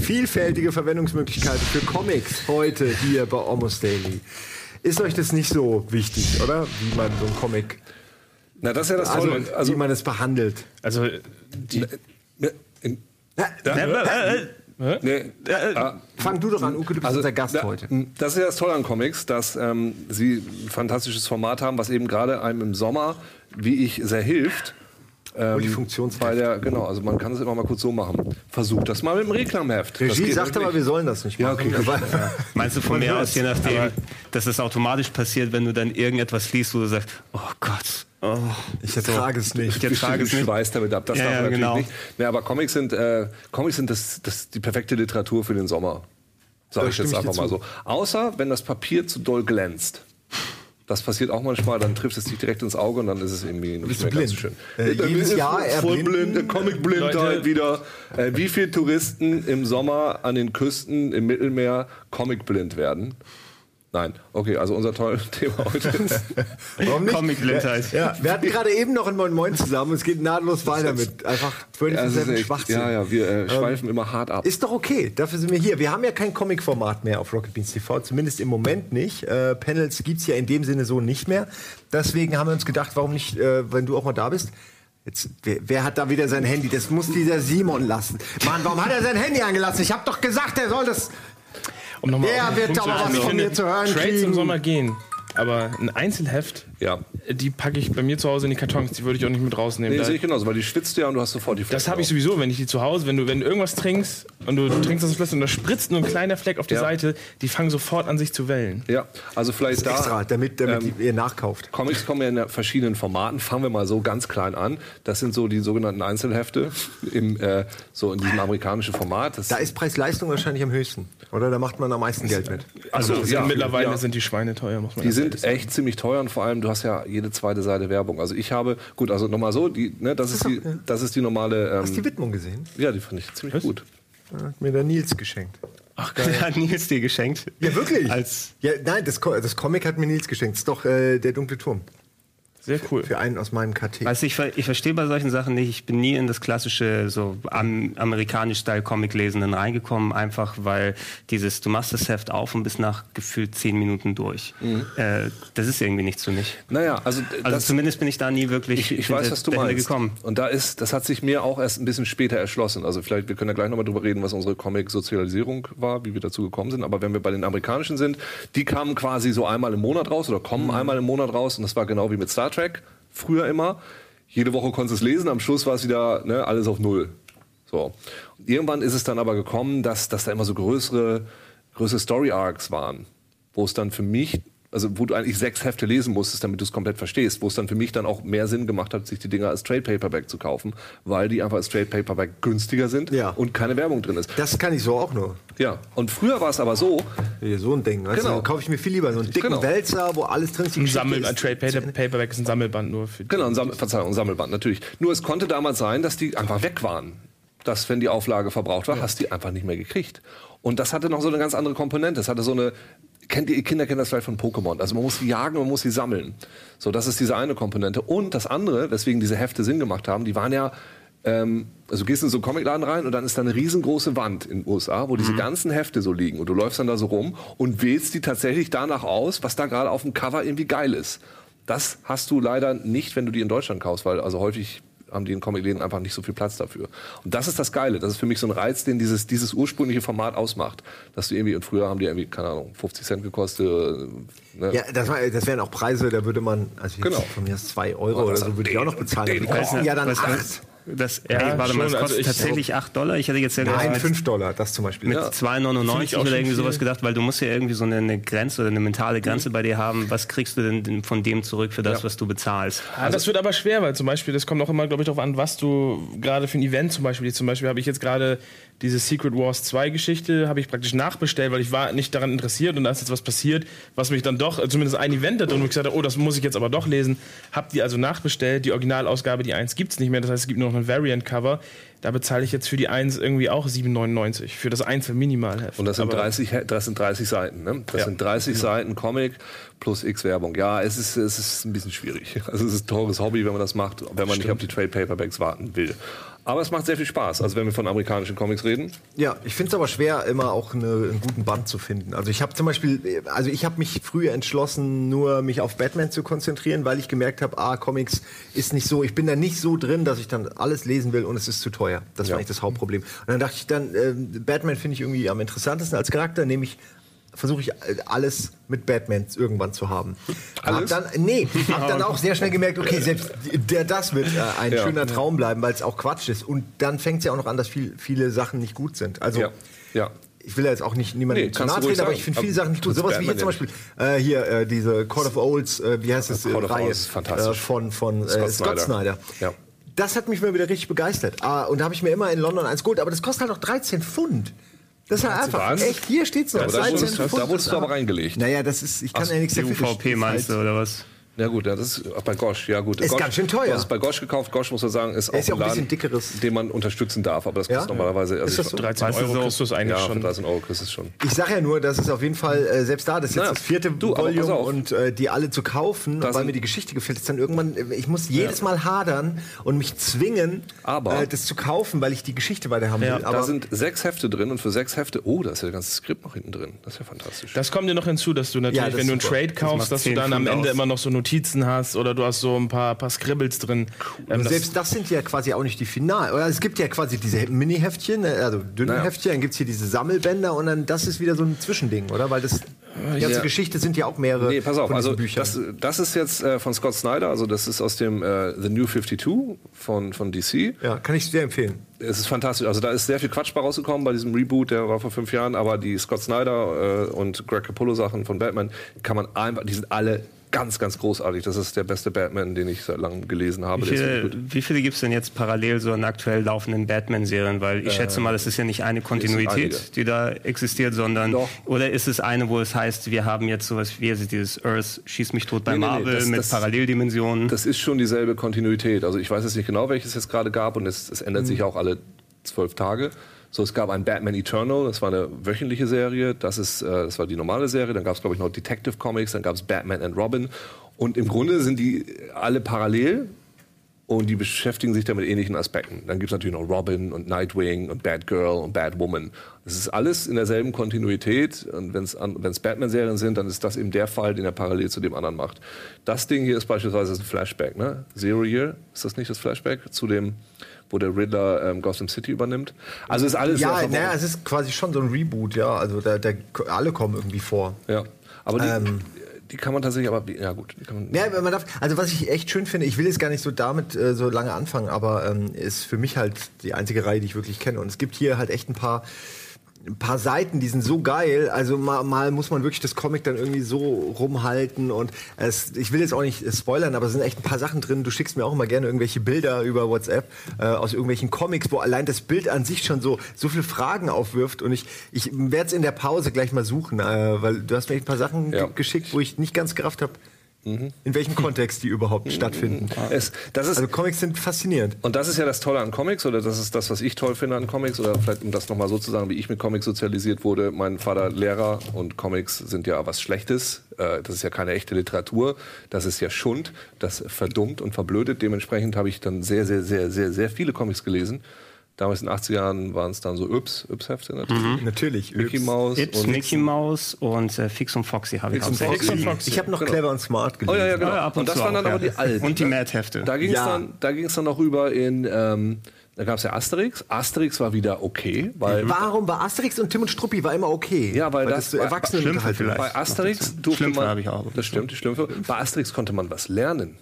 Vielfältige Verwendungsmöglichkeiten für Comics heute hier bei Almost Daily. Ist euch das nicht so wichtig, oder? Wie man so ein Comic, Na, das ist ja das also, Tolle. Also, wie man es behandelt. Also, die, ne, in, Hä? nee, ah, Fang du doch an, Uke, du bist unser Gast da- heute. Das ist ja das Tolle an Comics, dass ähm, sie ein fantastisches Format haben, was eben gerade einem im Sommer, wie ich, sehr hilft. Ähm, Multifunktionsheft. Bei der, genau, also man kann es immer mal kurz so machen. Versucht das mal mit dem Reklamheft. Regie geht sagt aber, wirklich. wir sollen das nicht Ja, machen. okay, aber, Meinst du von mir aus, je nachdem, dass es automatisch passiert, wenn du dann irgendetwas liest, wo du sagst, oh Gott, oh, ich ertrage es nicht. ich ertrage es nicht. Schweiß damit ab. Das Ja, darf man ja, natürlich genau. nicht. Nee, aber Comics sind, äh, Comics sind das, das die perfekte Literatur für den Sommer. Sag Da ich jetzt einfach mal zu. so. Außer wenn das Papier zu doll glänzt. Das passiert auch manchmal, dann trifft es dich direkt ins Auge und dann ist es irgendwie nicht Bist mehr du ganz so blind? schön. Äh, Dann jedes ist es Jahr voll blind, äh, Comicblindheit Leute. wieder. Äh, wie viele Touristen im Sommer an den Küsten im Mittelmeer comicblind werden? Nein. Okay, also unser tolles Thema heute ist Warum nicht? Comicblindheit. Ja, wir hatten gerade eben noch in Moin Moin zusammen. Es geht nahtlos weiter mit einfach Ja, es ist 24 echt- Schwachsinn. ja, ja, wir äh, schweifen immer hart ab. Ist doch okay, dafür sind wir hier. Wir haben ja kein Comic-Format mehr auf Rocket Beans TV, zumindest im Moment nicht. Äh, Panels gibt's ja in dem Sinne so nicht mehr. Deswegen haben wir uns gedacht, warum nicht, äh, wenn du auch mal da bist. Jetzt, wer, wer hat da wieder sein Handy? Das muss dieser Simon lassen. Mann, warum hat er sein Handy angelassen? Ich habe doch gesagt, er soll das. Um nochmal den wird aber was von mir zu hören Trades kriegen. im Sommer gehen. Aber ein Einzelheft, Ja. Die packe ich bei mir zu Hause in die Kartons. Die würde ich auch nicht mit rausnehmen. Nee, sehe ich genauso, weil die schwitzt ja und du hast sofort die das Flecken habe ich sowieso, wenn ich die zu Hause, wenn du, wenn du irgendwas trinkst und du trinkst das Fläschchen und da spritzt nur ein kleiner Fleck auf die Ja. Seite, die fangen sofort an sich zu wellen. Ja, also vielleicht da. Extra, damit, damit ähm, ihr nachkauft. Comics kommen ja in verschiedenen Formaten. Fangen wir mal so ganz klein an. Das sind so die sogenannten Einzelhefte im äh, so in diesem amerikanischen Format. Das, Da ist Preis-Leistung wahrscheinlich am höchsten. Oder da macht man am meisten Geld mit. also, Sind ja, mittlerweile ja. sind die Schweine teuer, muss man Die sind echt ziemlich teuer und vor allem, du hast ja jede zweite Seite Werbung. Also ich habe, gut, also nochmal so, die, ne, das, ist die, das ist die normale. Hast du die Ähm, Widmung gesehen? ja, die fand ich ziemlich gut. Hat mir der Nils geschenkt. Ach, geil. hat Nils dir geschenkt. Ja, wirklich? Als ja, nein, das, das Comic hat mir Nils geschenkt. Das ist doch äh, der dunkle Turm. Sehr cool. Für einen aus meinem KT. Weißt du, ich, ich verstehe bei solchen Sachen nicht, ich bin nie in das klassische, so am, amerikanisch-Style-Comic-Lesenden reingekommen, einfach weil dieses, du machst das Heft auf und bist nach gefühlt zehn Minuten durch. Äh, das ist irgendwie nichts für mich. Naja, also, Also das, zumindest bin ich da nie wirklich ich, ich weiß, was du meinst. gekommen. Und da ist, das hat sich mir auch erst ein bisschen später erschlossen. Also vielleicht, wir können ja gleich nochmal drüber reden, was unsere Comic-Sozialisierung war, wie wir dazu gekommen sind. Aber wenn wir bei den amerikanischen sind, die kamen quasi so einmal im Monat raus oder kommen einmal im Monat raus. Und das war genau wie mit Star Trek, früher immer. Jede Woche konntest du es lesen, am Schluss war es wieder ne, alles auf Null. So. Und irgendwann ist es dann aber gekommen, dass, dass da immer so größere, größere Story-Arcs waren, wo es dann für mich, also wo du eigentlich sechs Hefte lesen musstest, damit du es komplett verstehst, wo es dann für mich dann auch mehr Sinn gemacht hat, sich die Dinger als Trade Paperback zu kaufen, weil die einfach als Trade Paperback günstiger sind Ja. und keine Werbung drin ist. Das kann ich so auch nur. Ja, und früher war es aber so, Hier, so ein Ding. Weißt Genau. du, kaufe ich mir viel lieber. So einen dicken Genau. Wälzer, wo alles drin ist. Ein Sammel, ist- ein Trade Paper- Paperback ist ein Sammelband nur für Genau, ein, Sammel, Verzeihung, ein Sammelband, natürlich. Nur es konnte damals sein, dass die einfach weg waren. Dass, wenn die Auflage verbraucht war, hast du die einfach nicht mehr gekriegt. Und das hatte noch so eine ganz andere Komponente. Es hatte so eine, kennt ihr, Kinder kennen das vielleicht von Pokémon. Also man muss sie jagen, man muss sie sammeln. So, das ist diese eine Komponente. Und das andere, weswegen diese Hefte Sinn gemacht haben, die waren ja, ähm, also du gehst in so einen Comicladen rein und dann ist da eine riesengroße Wand in den USA, wo diese ganzen Hefte so liegen. Und du läufst dann da so rum und wählst die tatsächlich danach aus, was da gerade auf dem Cover irgendwie geil ist. Das hast du leider nicht, wenn du die in Deutschland kaufst, weil also häufig haben die in Comicläden einfach nicht so viel Platz dafür. Und das ist das Geile. Das ist für mich so ein Reiz, den dieses, dieses ursprüngliche Format ausmacht. Dass du irgendwie, und früher haben die irgendwie, keine Ahnung, 50 Cent gekostet. Ne? Ja, das, war, das wären auch Preise, da würde man, also Genau. von mir aus 2 Euro Oh, oder so, würde ich auch noch bezahlen. die kosten ja dann Was- 8. Das, Ja, ey, warte mal, das kostet also ich- tatsächlich 8 Dollar. Ich hätte jetzt ja Nein, mit 5 Dollar, das zum Beispiel. Ja. 2,99 Finde ich auch oder irgendwie sowas gedacht, weil du musst ja irgendwie so eine, eine Grenze oder eine mentale Grenze bei dir haben. Was kriegst du denn- von dem zurück für das, Ja. was du bezahlst? Ja, das wird aber schwer, weil zum Beispiel, das kommt auch immer, glaube ich, darauf an, was du gerade für ein Event zum Beispiel, zum Beispiel habe ich jetzt gerade diese Secret Wars 2 Geschichte habe ich praktisch nachbestellt, weil ich war nicht daran interessiert und da ist jetzt was passiert, was mich dann doch, äh, zumindest ein Event hat und ich gesagt habe, oh, das muss ich jetzt aber doch lesen. Hab die also nachbestellt. Die Originalausgabe, die 1 gibt's nicht mehr, das heißt, es gibt nur noch ein Variant-Cover. Da bezahle ich jetzt für die 1 irgendwie auch 7,99 für das Einzel-Minimalheft. Und das sind, Aber- 30, He- das sind 30 Seiten, ne? Das Ja. sind 30 Seiten Comic plus X Werbung. Ja, es ist, es ist ein bisschen schwierig. Also es ist ein teures Hobby, wenn man das macht, wenn man nicht auf die Trade Paperbacks warten will. Aber es macht sehr viel Spaß. Also wenn wir von amerikanischen Comics reden, Ja, ich finde es aber schwer, immer auch eine, einen guten Band zu finden. Also ich habe zum Beispiel, also ich habe mich früher entschlossen, nur mich auf Batman zu konzentrieren, weil ich gemerkt habe, ah, Comics ist nicht so, ich bin da nicht so drin, dass ich dann alles lesen will und es ist zu teuer. Das Ja. war eigentlich das Hauptproblem. Und dann dachte ich dann, äh, Batman finde ich irgendwie am interessantesten als Charakter, nehme ich versuche ich äh, alles mit Batman irgendwann zu haben. Alles? Hab dann, nee, hab dann auch sehr schnell gemerkt, okay, selbst der, das wird äh, ein Ja. schöner Traum bleiben, weil es auch Quatsch ist. Und dann fängt es ja auch noch an, dass viel, viele Sachen nicht gut sind. Also ja, ja. ich will ja jetzt auch nicht niemandem Nee, zu nahe treten, aber ich finde viele Sachen nicht gut. Sowas wie hier zum Beispiel äh, hier äh, diese Call of Olds, äh, wie heißt das, äh, Call of Reihe ist fantastisch. Äh, von, von Scott äh, Scott Snyder. Snyder. Ja. Das hat mich mal wieder richtig begeistert. Ah, und da habe ich mir immer in London eins geholt, aber das kostet halt auch 13 Pfund. Das ist halt einfach, was? echt, hier steht's noch, da 13 wurdest, Pfund. da wurdest du aber reingelegt. Naja, das ist, ich kann Ach, ja nichts dafür. UVP meinst du, oder was? Ja gut, ja, das ist ach, bei Gosch, ja gut. Ist Gosch, ganz schön teuer. Hast es bei Gosch gekauft. Gosch, muss man sagen, ist auch ist ja auch ein Laden, bisschen dickeres. den man unterstützen darf. Aber das Ja? kostet normalerweise... Also Ist das ich- so? 13 Weißt du Euro so- kriegst du es eigentlich Ja, schon. 13 Euro kriegst du es schon. Ich sage ja nur, das ist auf jeden Fall, äh, selbst da, das ist jetzt Naja, das vierte du, Volume und äh, die alle zu kaufen, Da weil mir die Geschichte gefällt, ist dann irgendwann, äh, ich muss jedes Mal hadern und mich zwingen, Aber- äh, das zu kaufen, weil ich die Geschichte weiter haben Ja, will. da Aber da sind sechs Hefte drin und für sechs Hefte, oh, da ist ja das ganze Skript noch hinten drin. Das ist ja fantastisch. Das kommt dir noch hinzu, dass du natürlich, Ja, das wenn du einen ist. Trade kaufst, dass du 10 dann am Ende immer noch so Notizen hast oder du hast so ein paar, paar Scribbles drin. Ähm, das- selbst das sind ja quasi auch nicht die Final. Oder es gibt ja quasi diese Mini-Heftchen, äh, also dünne Naja. Heftchen, dann gibt es hier diese Sammelbänder und dann das ist wieder so ein Zwischending, oder? Weil das die ganze ja. Geschichte sind ja auch mehrere Nee, pass auf, also das, das ist jetzt äh, von Scott Snyder, also das ist aus dem äh, The New 52 von, von DC. ja, kann ich sehr empfehlen. Es ist fantastisch. Also da ist sehr viel Quatsch bei rausgekommen bei diesem Reboot, der war vor fünf Jahren, aber die Scott Snyder äh, und Greg Capullo Sachen von Batman kann man einfach, die sind alle ganz, ganz großartig. Das ist der beste Batman, den ich seit langem gelesen habe. Wie viele, wie viele gibt es denn jetzt parallel so an aktuell laufenden Batman-Serien? Weil ich schätze mal, es ist ja nicht eine. Kontinuität, die da existiert, sondern Doch. oder ist es eine, wo es heißt, wir haben jetzt sowas wie also dieses Earth schieß mich tot bei Nee, nee, nee, Marvel das- mit das- Paralleldimensionen. Das ist schon dieselbe Kontinuität. Also ich weiß jetzt nicht genau, welches es jetzt gerade gab und es, es ändert sich auch alle zwölf Tage. So, es gab ein Batman Eternal, das war eine wöchentliche Serie, das, ist, äh, das war die normale Serie. Dann gab es, glaube ich, noch Detective Comics, dann gab es Batman and Robin. Und im Grunde sind die alle parallel und die beschäftigen sich da mit ähnlichen Aspekten. Dann gibt es natürlich noch Robin und Nightwing und Batgirl und Batwoman. Das ist alles in derselben Kontinuität. Und wenn es Batman-Serien sind, dann ist das eben der Fall, den er parallel zu dem anderen macht. Das Ding hier ist beispielsweise ein Flashback. Ne? Zero Year, ist das nicht das Flashback? Zu dem, wo der Riddler ähm, Gotham City übernimmt. Also ist alles Ja, naja, es ist quasi schon so ein Reboot, ja. Also da, da alle kommen irgendwie vor. ja. Aber die, Ähm. die kann man tatsächlich, aber ja gut. Die kann man, Ja, man darf, also was ich echt schön finde, ich will jetzt gar nicht so damit äh, so lange anfangen, aber ähm, ist für mich halt die einzige Reihe, die ich wirklich kenne. Und es gibt hier halt echt ein paar ein paar Seiten, die sind so geil. Also mal, mal muss man wirklich das Comic dann irgendwie so rumhalten und es, ich will jetzt auch nicht spoilern, aber es sind echt ein paar Sachen drin. Du schickst mir auch immer gerne irgendwelche Bilder über WhatsApp äh, aus irgendwelchen Comics, wo allein das Bild an sich schon so so viele Fragen aufwirft und ich ich werde es in der Pause gleich mal suchen, äh, weil du hast mir echt ein paar Sachen Ja. ge- geschickt, wo ich nicht ganz gerafft habe. In welchem Kontext die überhaupt stattfinden. es, das ist, Also Comics sind faszinierend. Und das ist ja das Tolle an Comics, oder das ist das, was ich toll finde an Comics, oder vielleicht um das nochmal so zu sagen, wie ich mit Comics sozialisiert wurde. Mein Vater Lehrer und Comics sind ja was Schlechtes. Äh, Das ist ja keine echte Literatur. Das ist ja Schund. Das verdummt und verblödet. Dementsprechend habe ich dann sehr, sehr, sehr, sehr, sehr viele Comics gelesen. Damals in den 80er Jahren waren es dann so Yps, Yps-Hefte natürlich. Natürlich. Mickey Yps. Mouse Ips, und Mickey Mouse und äh, Fix und Foxy habe ich Fix und. Foxy. Ich habe noch Genau. Clever und Smart gelesen. Oh ja, ja, genau. Ja, ab und und das waren dann auch, aber ja. die alten. Und die? Mad-Hefte. Da ging es Ja. dann, da dann noch rüber in, ähm, da gab es ja Asterix. Asterix war wieder okay, weil Warum war Asterix und Tim und Struppi war immer okay? Ja, weil das- so bei- Erwachsene Schlümpfe vielleicht. Bei Asterix durfte Schlümpfe man. habe ich auch. Das stimmt, die Schlümpfe. Bei Asterix konnte man was lernen.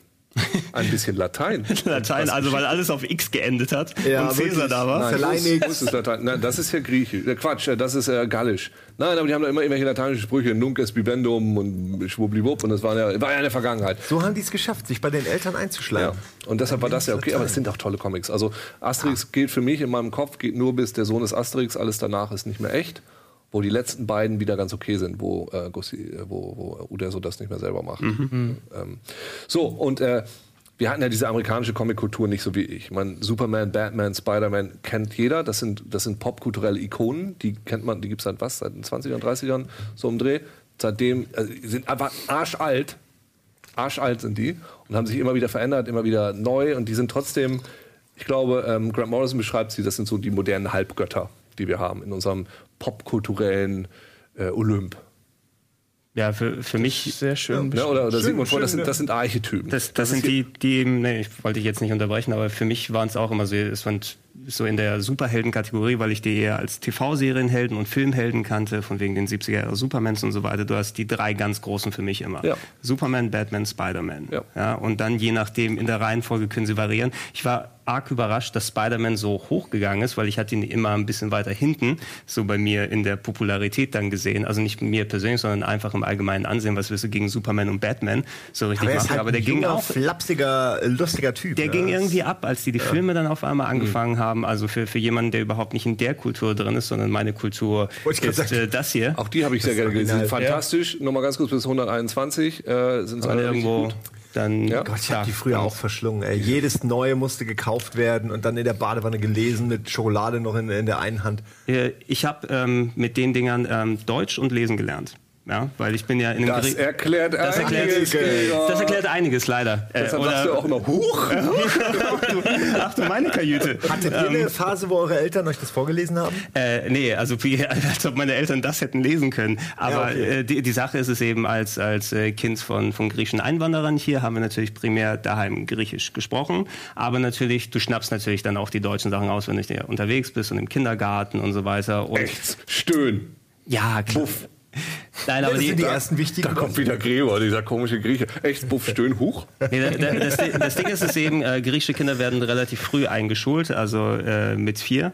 Ein bisschen Latein. Latein, also weil alles auf X geendet hat Ja, und Cäsar da war. Nein. Verleinigt. ist, das Latein? Nein, das ist ja Griechisch. Quatsch, das ist äh, Gallisch. Nein, aber die haben da immer irgendwelche lateinischen Sprüche. Nunc est bibendum und schwubliwupp. Und das war ja, war ja in der Vergangenheit. So haben die es geschafft, sich bei den Eltern Ja, einzuschlagen. und deshalb war das ja okay, aber es sind auch tolle Comics. Also Asterix geht für mich in meinem Kopf, geht nur bis der Sohn ist Asterix, alles danach ist nicht mehr echt. Wo die letzten beiden wieder ganz okay sind, wo, äh, Gussi, äh, wo, wo Uderso das nicht mehr selber macht. Ähm, so, und äh, wir hatten ja diese amerikanische Comic-Kultur nicht so wie ich. Ich meine, Superman, Batman, Spider-Man kennt jeder. Das sind, das sind popkulturelle Ikonen. Die kennt man, die gibt es seit was? Seit den 20ern, 30ern, so im Dreh. Seitdem äh, die sind einfach arschalt arschalt sind die und haben sich immer wieder verändert, immer wieder neu und die sind trotzdem, ich glaube, ähm, Grant Morrison beschreibt sie, das sind so die modernen Halbgötter, die wir haben in unserem popkulturellen äh, Olymp. Ja, für, für mich Sehr schön. Ne? Oder, oder Schön, Sigmund Freud, das sind, das sind Archetypen. Das, das, ist sind die, die eben, nee, ich wollte dich jetzt nicht unterbrechen, aber für mich waren es auch immer so, es waren so in der Superhelden-Kategorie, weil ich die eher als TV-Serienhelden und Filmhelden kannte, von wegen den 70er Jahre Supermans und so weiter. Du hast die drei ganz großen für mich immer. Ja. Superman, Batman, Spider-Man. Ja. Ja, und dann je nachdem in der Reihenfolge können sie variieren. Ich war arg überrascht, dass Spider-Man so hochgegangen ist, weil ich hatte ihn immer ein bisschen weiter hinten, so bei mir in der Popularität dann gesehen. Also nicht mir persönlich, sondern einfach im allgemeinen Ansehen, was wirst du gegen Superman und Batman so richtig Aber er ist machen. halt Aber der ein ging auch flapsiger, lustiger Typ. der ne? ging irgendwie ab, als die die Filme dann auf einmal Mhm. Haben. Also für, für jemanden, der überhaupt nicht in der Kultur drin ist, sondern meine Kultur ist sagen. äh, das hier. auch die habe ich sehr gerne gelesen. Die sind fantastisch. Nur mal ganz kurz bis 121 äh, sind alle irgendwo gut. dann. Ja. Gott, ich Ja, habe die früher auch verschlungen. Ey. Jedes neue musste gekauft werden und dann in der Badewanne gelesen mit Schokolade noch in, in der einen Hand. Äh, Ich habe ähm, mit den Dingern ähm, Deutsch und Lesen gelernt. Ja, weil ich bin ja in einem Das Geri- erklärt das erklärt, einiges. das erklärt einiges leider. Äh, Deshalb sagst du auch immer Huch. ach, du, ach du meine Kajüte. Hattet ihr eine Phase, wo eure Eltern euch das vorgelesen haben? Äh, nee, also wie, als ob meine Eltern das hätten lesen können. Aber Ja, okay. äh, die, die Sache ist es eben, als, als äh, Kind von, von griechischen Einwanderern hier haben wir natürlich primär daheim Griechisch gesprochen. Aber natürlich, du schnappst natürlich dann auch die deutschen Sachen aus, wenn du unterwegs bist und im Kindergarten und so weiter. Und Echt? Stöhn. ja, klar. Buff. Nein, aber das die, sind die ersten wichtigen. Da kommt wieder Gregor, dieser komische Grieche. Echt, Buff, Stöhn, Huch. Nee, da- da- das, das Ding ist es eben, äh, griechische Kinder werden relativ früh eingeschult, also äh, mit vier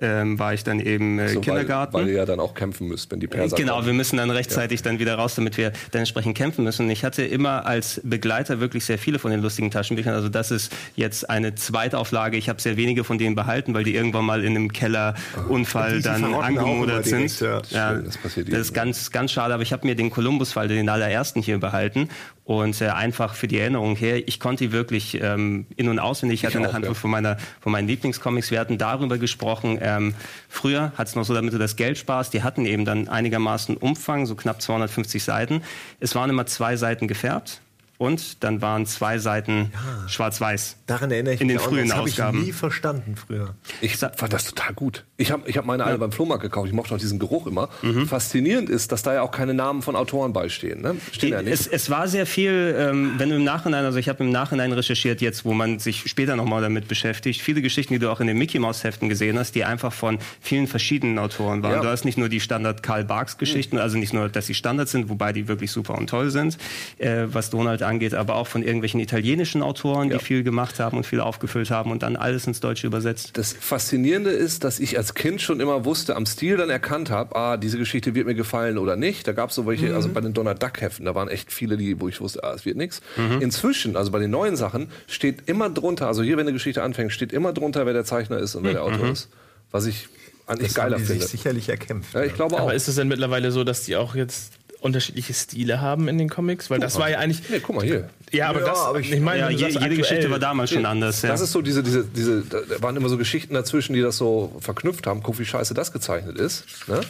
ähm, war ich dann eben äh, So, Kindergarten. Weil, weil ihr ja dann auch kämpfen müsst, wenn die Perser Genau, kommen. wir müssen dann rechtzeitig dann wieder raus, damit wir dann entsprechend kämpfen müssen. Ich hatte immer als Begleiter wirklich sehr viele von den lustigen Taschenbüchern. Also das ist jetzt eine Zweitauflage. Ich habe sehr wenige von denen behalten, weil die irgendwann mal in einem Kellerunfall dann angemodert direkt, sind. ja. Schön, das passiert das ist ganz, ganz schade. Aber ich habe mir den Columbus-Fall, den allerersten hier behalten. Und äh, einfach für die Erinnerung her, ich konnte die wirklich ähm, in- und auswendig. Ich hatte eine auch, Handvoll ja. von, meiner, von meinen Lieblingscomics. Wir hatten darüber gesprochen. Ähm, früher hat es noch so, damit du das Geld sparst, die hatten eben dann einigermaßen Umfang, so knapp 250 Seiten. Es waren immer zwei Seiten gefärbt. Und dann waren zwei Seiten schwarz-weiß. Daran erinnere ich In mich den auch. frühen das habe ich Ausgaben. nie verstanden früher. Ich fand das total gut. Ich habe ich hab meine alle beim Flohmarkt gekauft. Ich mochte auch diesen Geruch immer. Mhm. Faszinierend ist, dass da ja auch keine Namen von Autoren beistehen. Ne? Stehen ja nicht. Es, es war sehr viel, ähm, wenn du im Nachhinein, also ich habe im Nachhinein recherchiert jetzt, wo man sich später nochmal damit beschäftigt, viele Geschichten, die du auch in den Mickey Mouse Heften gesehen hast, die einfach von vielen verschiedenen Autoren waren. Ja. Du hast nicht nur die Standard Karl Barks Geschichten, also nicht nur, dass sie Standard sind, wobei die wirklich super und toll sind, äh, was Donald angeht, aber auch von irgendwelchen italienischen Autoren, Ja. die viel gemacht haben und viel aufgefüllt haben und dann alles ins Deutsche übersetzt. Das Faszinierende ist, dass ich als Kind schon immer wusste, am Stil dann erkannt habe, ah, diese Geschichte wird mir gefallen oder nicht. Da gab es so welche, also bei den Donald Duck Heften, da waren echt viele, die, wo ich wusste, ah, es wird nichts. Inzwischen, also bei den neuen Sachen, steht immer drunter, also hier, wenn eine Geschichte anfängt, steht immer drunter, wer der Zeichner ist und wer der Autor ist. Was ich eigentlich Das geiler haben die sich finde. sicherlich erkämpft. Ja, ich glaube auch. Aber ist es denn mittlerweile so, dass die auch jetzt unterschiedliche Stile haben in den Comics? Weil das war ja eigentlich. nee, guck mal hier. Ja, aber Ja, das. aber ich- ich meine, Ja, je, jede Geschichte aktuell- war damals schon anders. Ja. Das ist so diese, diese, diese, da waren immer so Geschichten dazwischen, die das so verknüpft haben. Guck, wie scheiße das gezeichnet ist. Ne?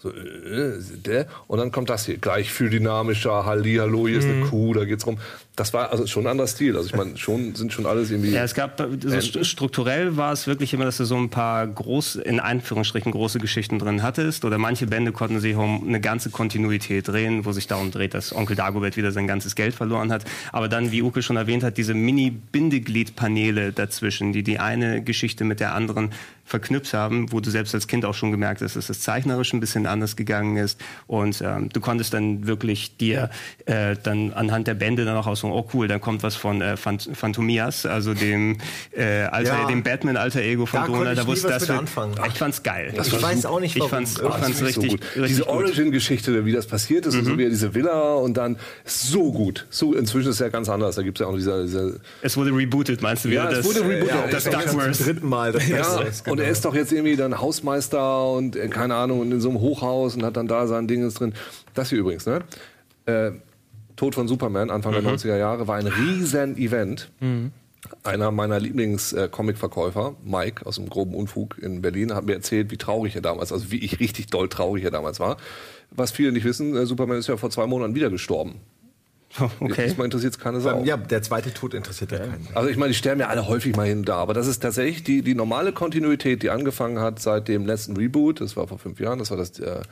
So, äh, der. Und dann kommt das hier. Gleich viel dynamischer, Hallihallo, hier ist Mhm. eine Kuh, da geht's rum. Das war also schon ein anderer Stil. Also ich meine, schon sind schon alles irgendwie. Ja, es gab, so st- strukturell war es wirklich immer, dass du so ein paar groß, in Anführungsstrichen große Geschichten drin hattest. Oder manche Bände konnten sich um eine ganze Kontinuität drehen, wo sich darum dreht, dass Onkel Dagobert wieder sein ganzes Geld verloren hat. Aber dann, wie Uke schon erwähnt hat, diese Mini-Bindeglied-Paneele dazwischen, die die eine Geschichte mit der anderen verknüpft haben, wo du selbst als Kind auch schon gemerkt hast, dass es zeichnerisch ein bisschen anders gegangen ist. Und ähm, du konntest dann wirklich dir äh, dann anhand der Bände dann auch aussuchen, oh cool, dann kommt was von äh, Phant Phantomias, also dem, äh, Alter, Ja. dem Batman-Alter-Ego von Da Donald. ich Da wusste das mit wird- anfangen. Ich fand's geil. Ich weiß auch nicht, Ich warum. fand's, ich fand's Das ist richtig, so gut. richtig Diese. Origin-Geschichte, wie das passiert ist, und so wie diese Villa und dann so gut. So, inzwischen ist es ja ganz anders. Da gibt es ja auch diese, diese Es wurde rebootet, meinst du wieder? Ja, es das, wurde rebootet. Ja, Ja, das Duckworth. dritten Mal. Das Ja, und genau. er ist doch jetzt irgendwie dann Hausmeister und äh, keine Ahnung, und in so einem Hochhaus und hat dann da sein Ding drin. Das hier übrigens, ne? Äh, Tod von Superman, Anfang der 90er Jahre, war ein riesen Event. Einer meiner Lieblings-Comic-Verkäufer, Mike aus dem groben Unfug in Berlin, hat mir erzählt, wie traurig er damals, also wie ich richtig doll traurig er damals war. Was viele nicht wissen, äh, Superman ist ja vor zwei Monaten wieder gestorben. Okay. Diesmal interessiert es keine Sau. Ja, der zweite Tod interessiert ja keinen. Also ich meine, die sterben ja alle häufig mal hin da, aber das ist tatsächlich die, die normale Kontinuität, die angefangen hat seit dem letzten Reboot, das war vor fünf Jahren, das war das äh,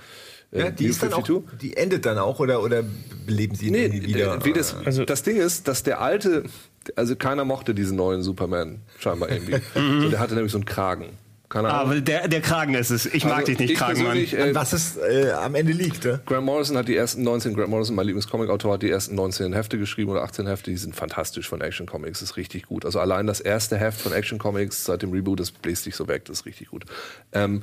Ja, äh, die New ist dann auch, 52. die endet dann auch oder, oder beleben sie ihn Nee, wieder? wie das, Also- das Ding ist, dass der alte, also keiner mochte diesen neuen Superman scheinbar irgendwie. so, der hatte nämlich so einen Kragen. Keine Ahnung. Aber der, der Kragen ist es. Ich mag Also dich nicht, ich Kragenmann. äh, was es äh, am Ende liegt, ne? Grant Morrison hat die ersten 19, Grant Morrison, mein Lieblingscomic-Autor, hat die ersten 19 Hefte geschrieben oder 18 Hefte, die sind fantastisch von Action Comics, ist richtig gut. Also allein das erste Heft von Action Comics seit dem Reboot, das bläst sich so weg, das ist richtig gut. Ähm,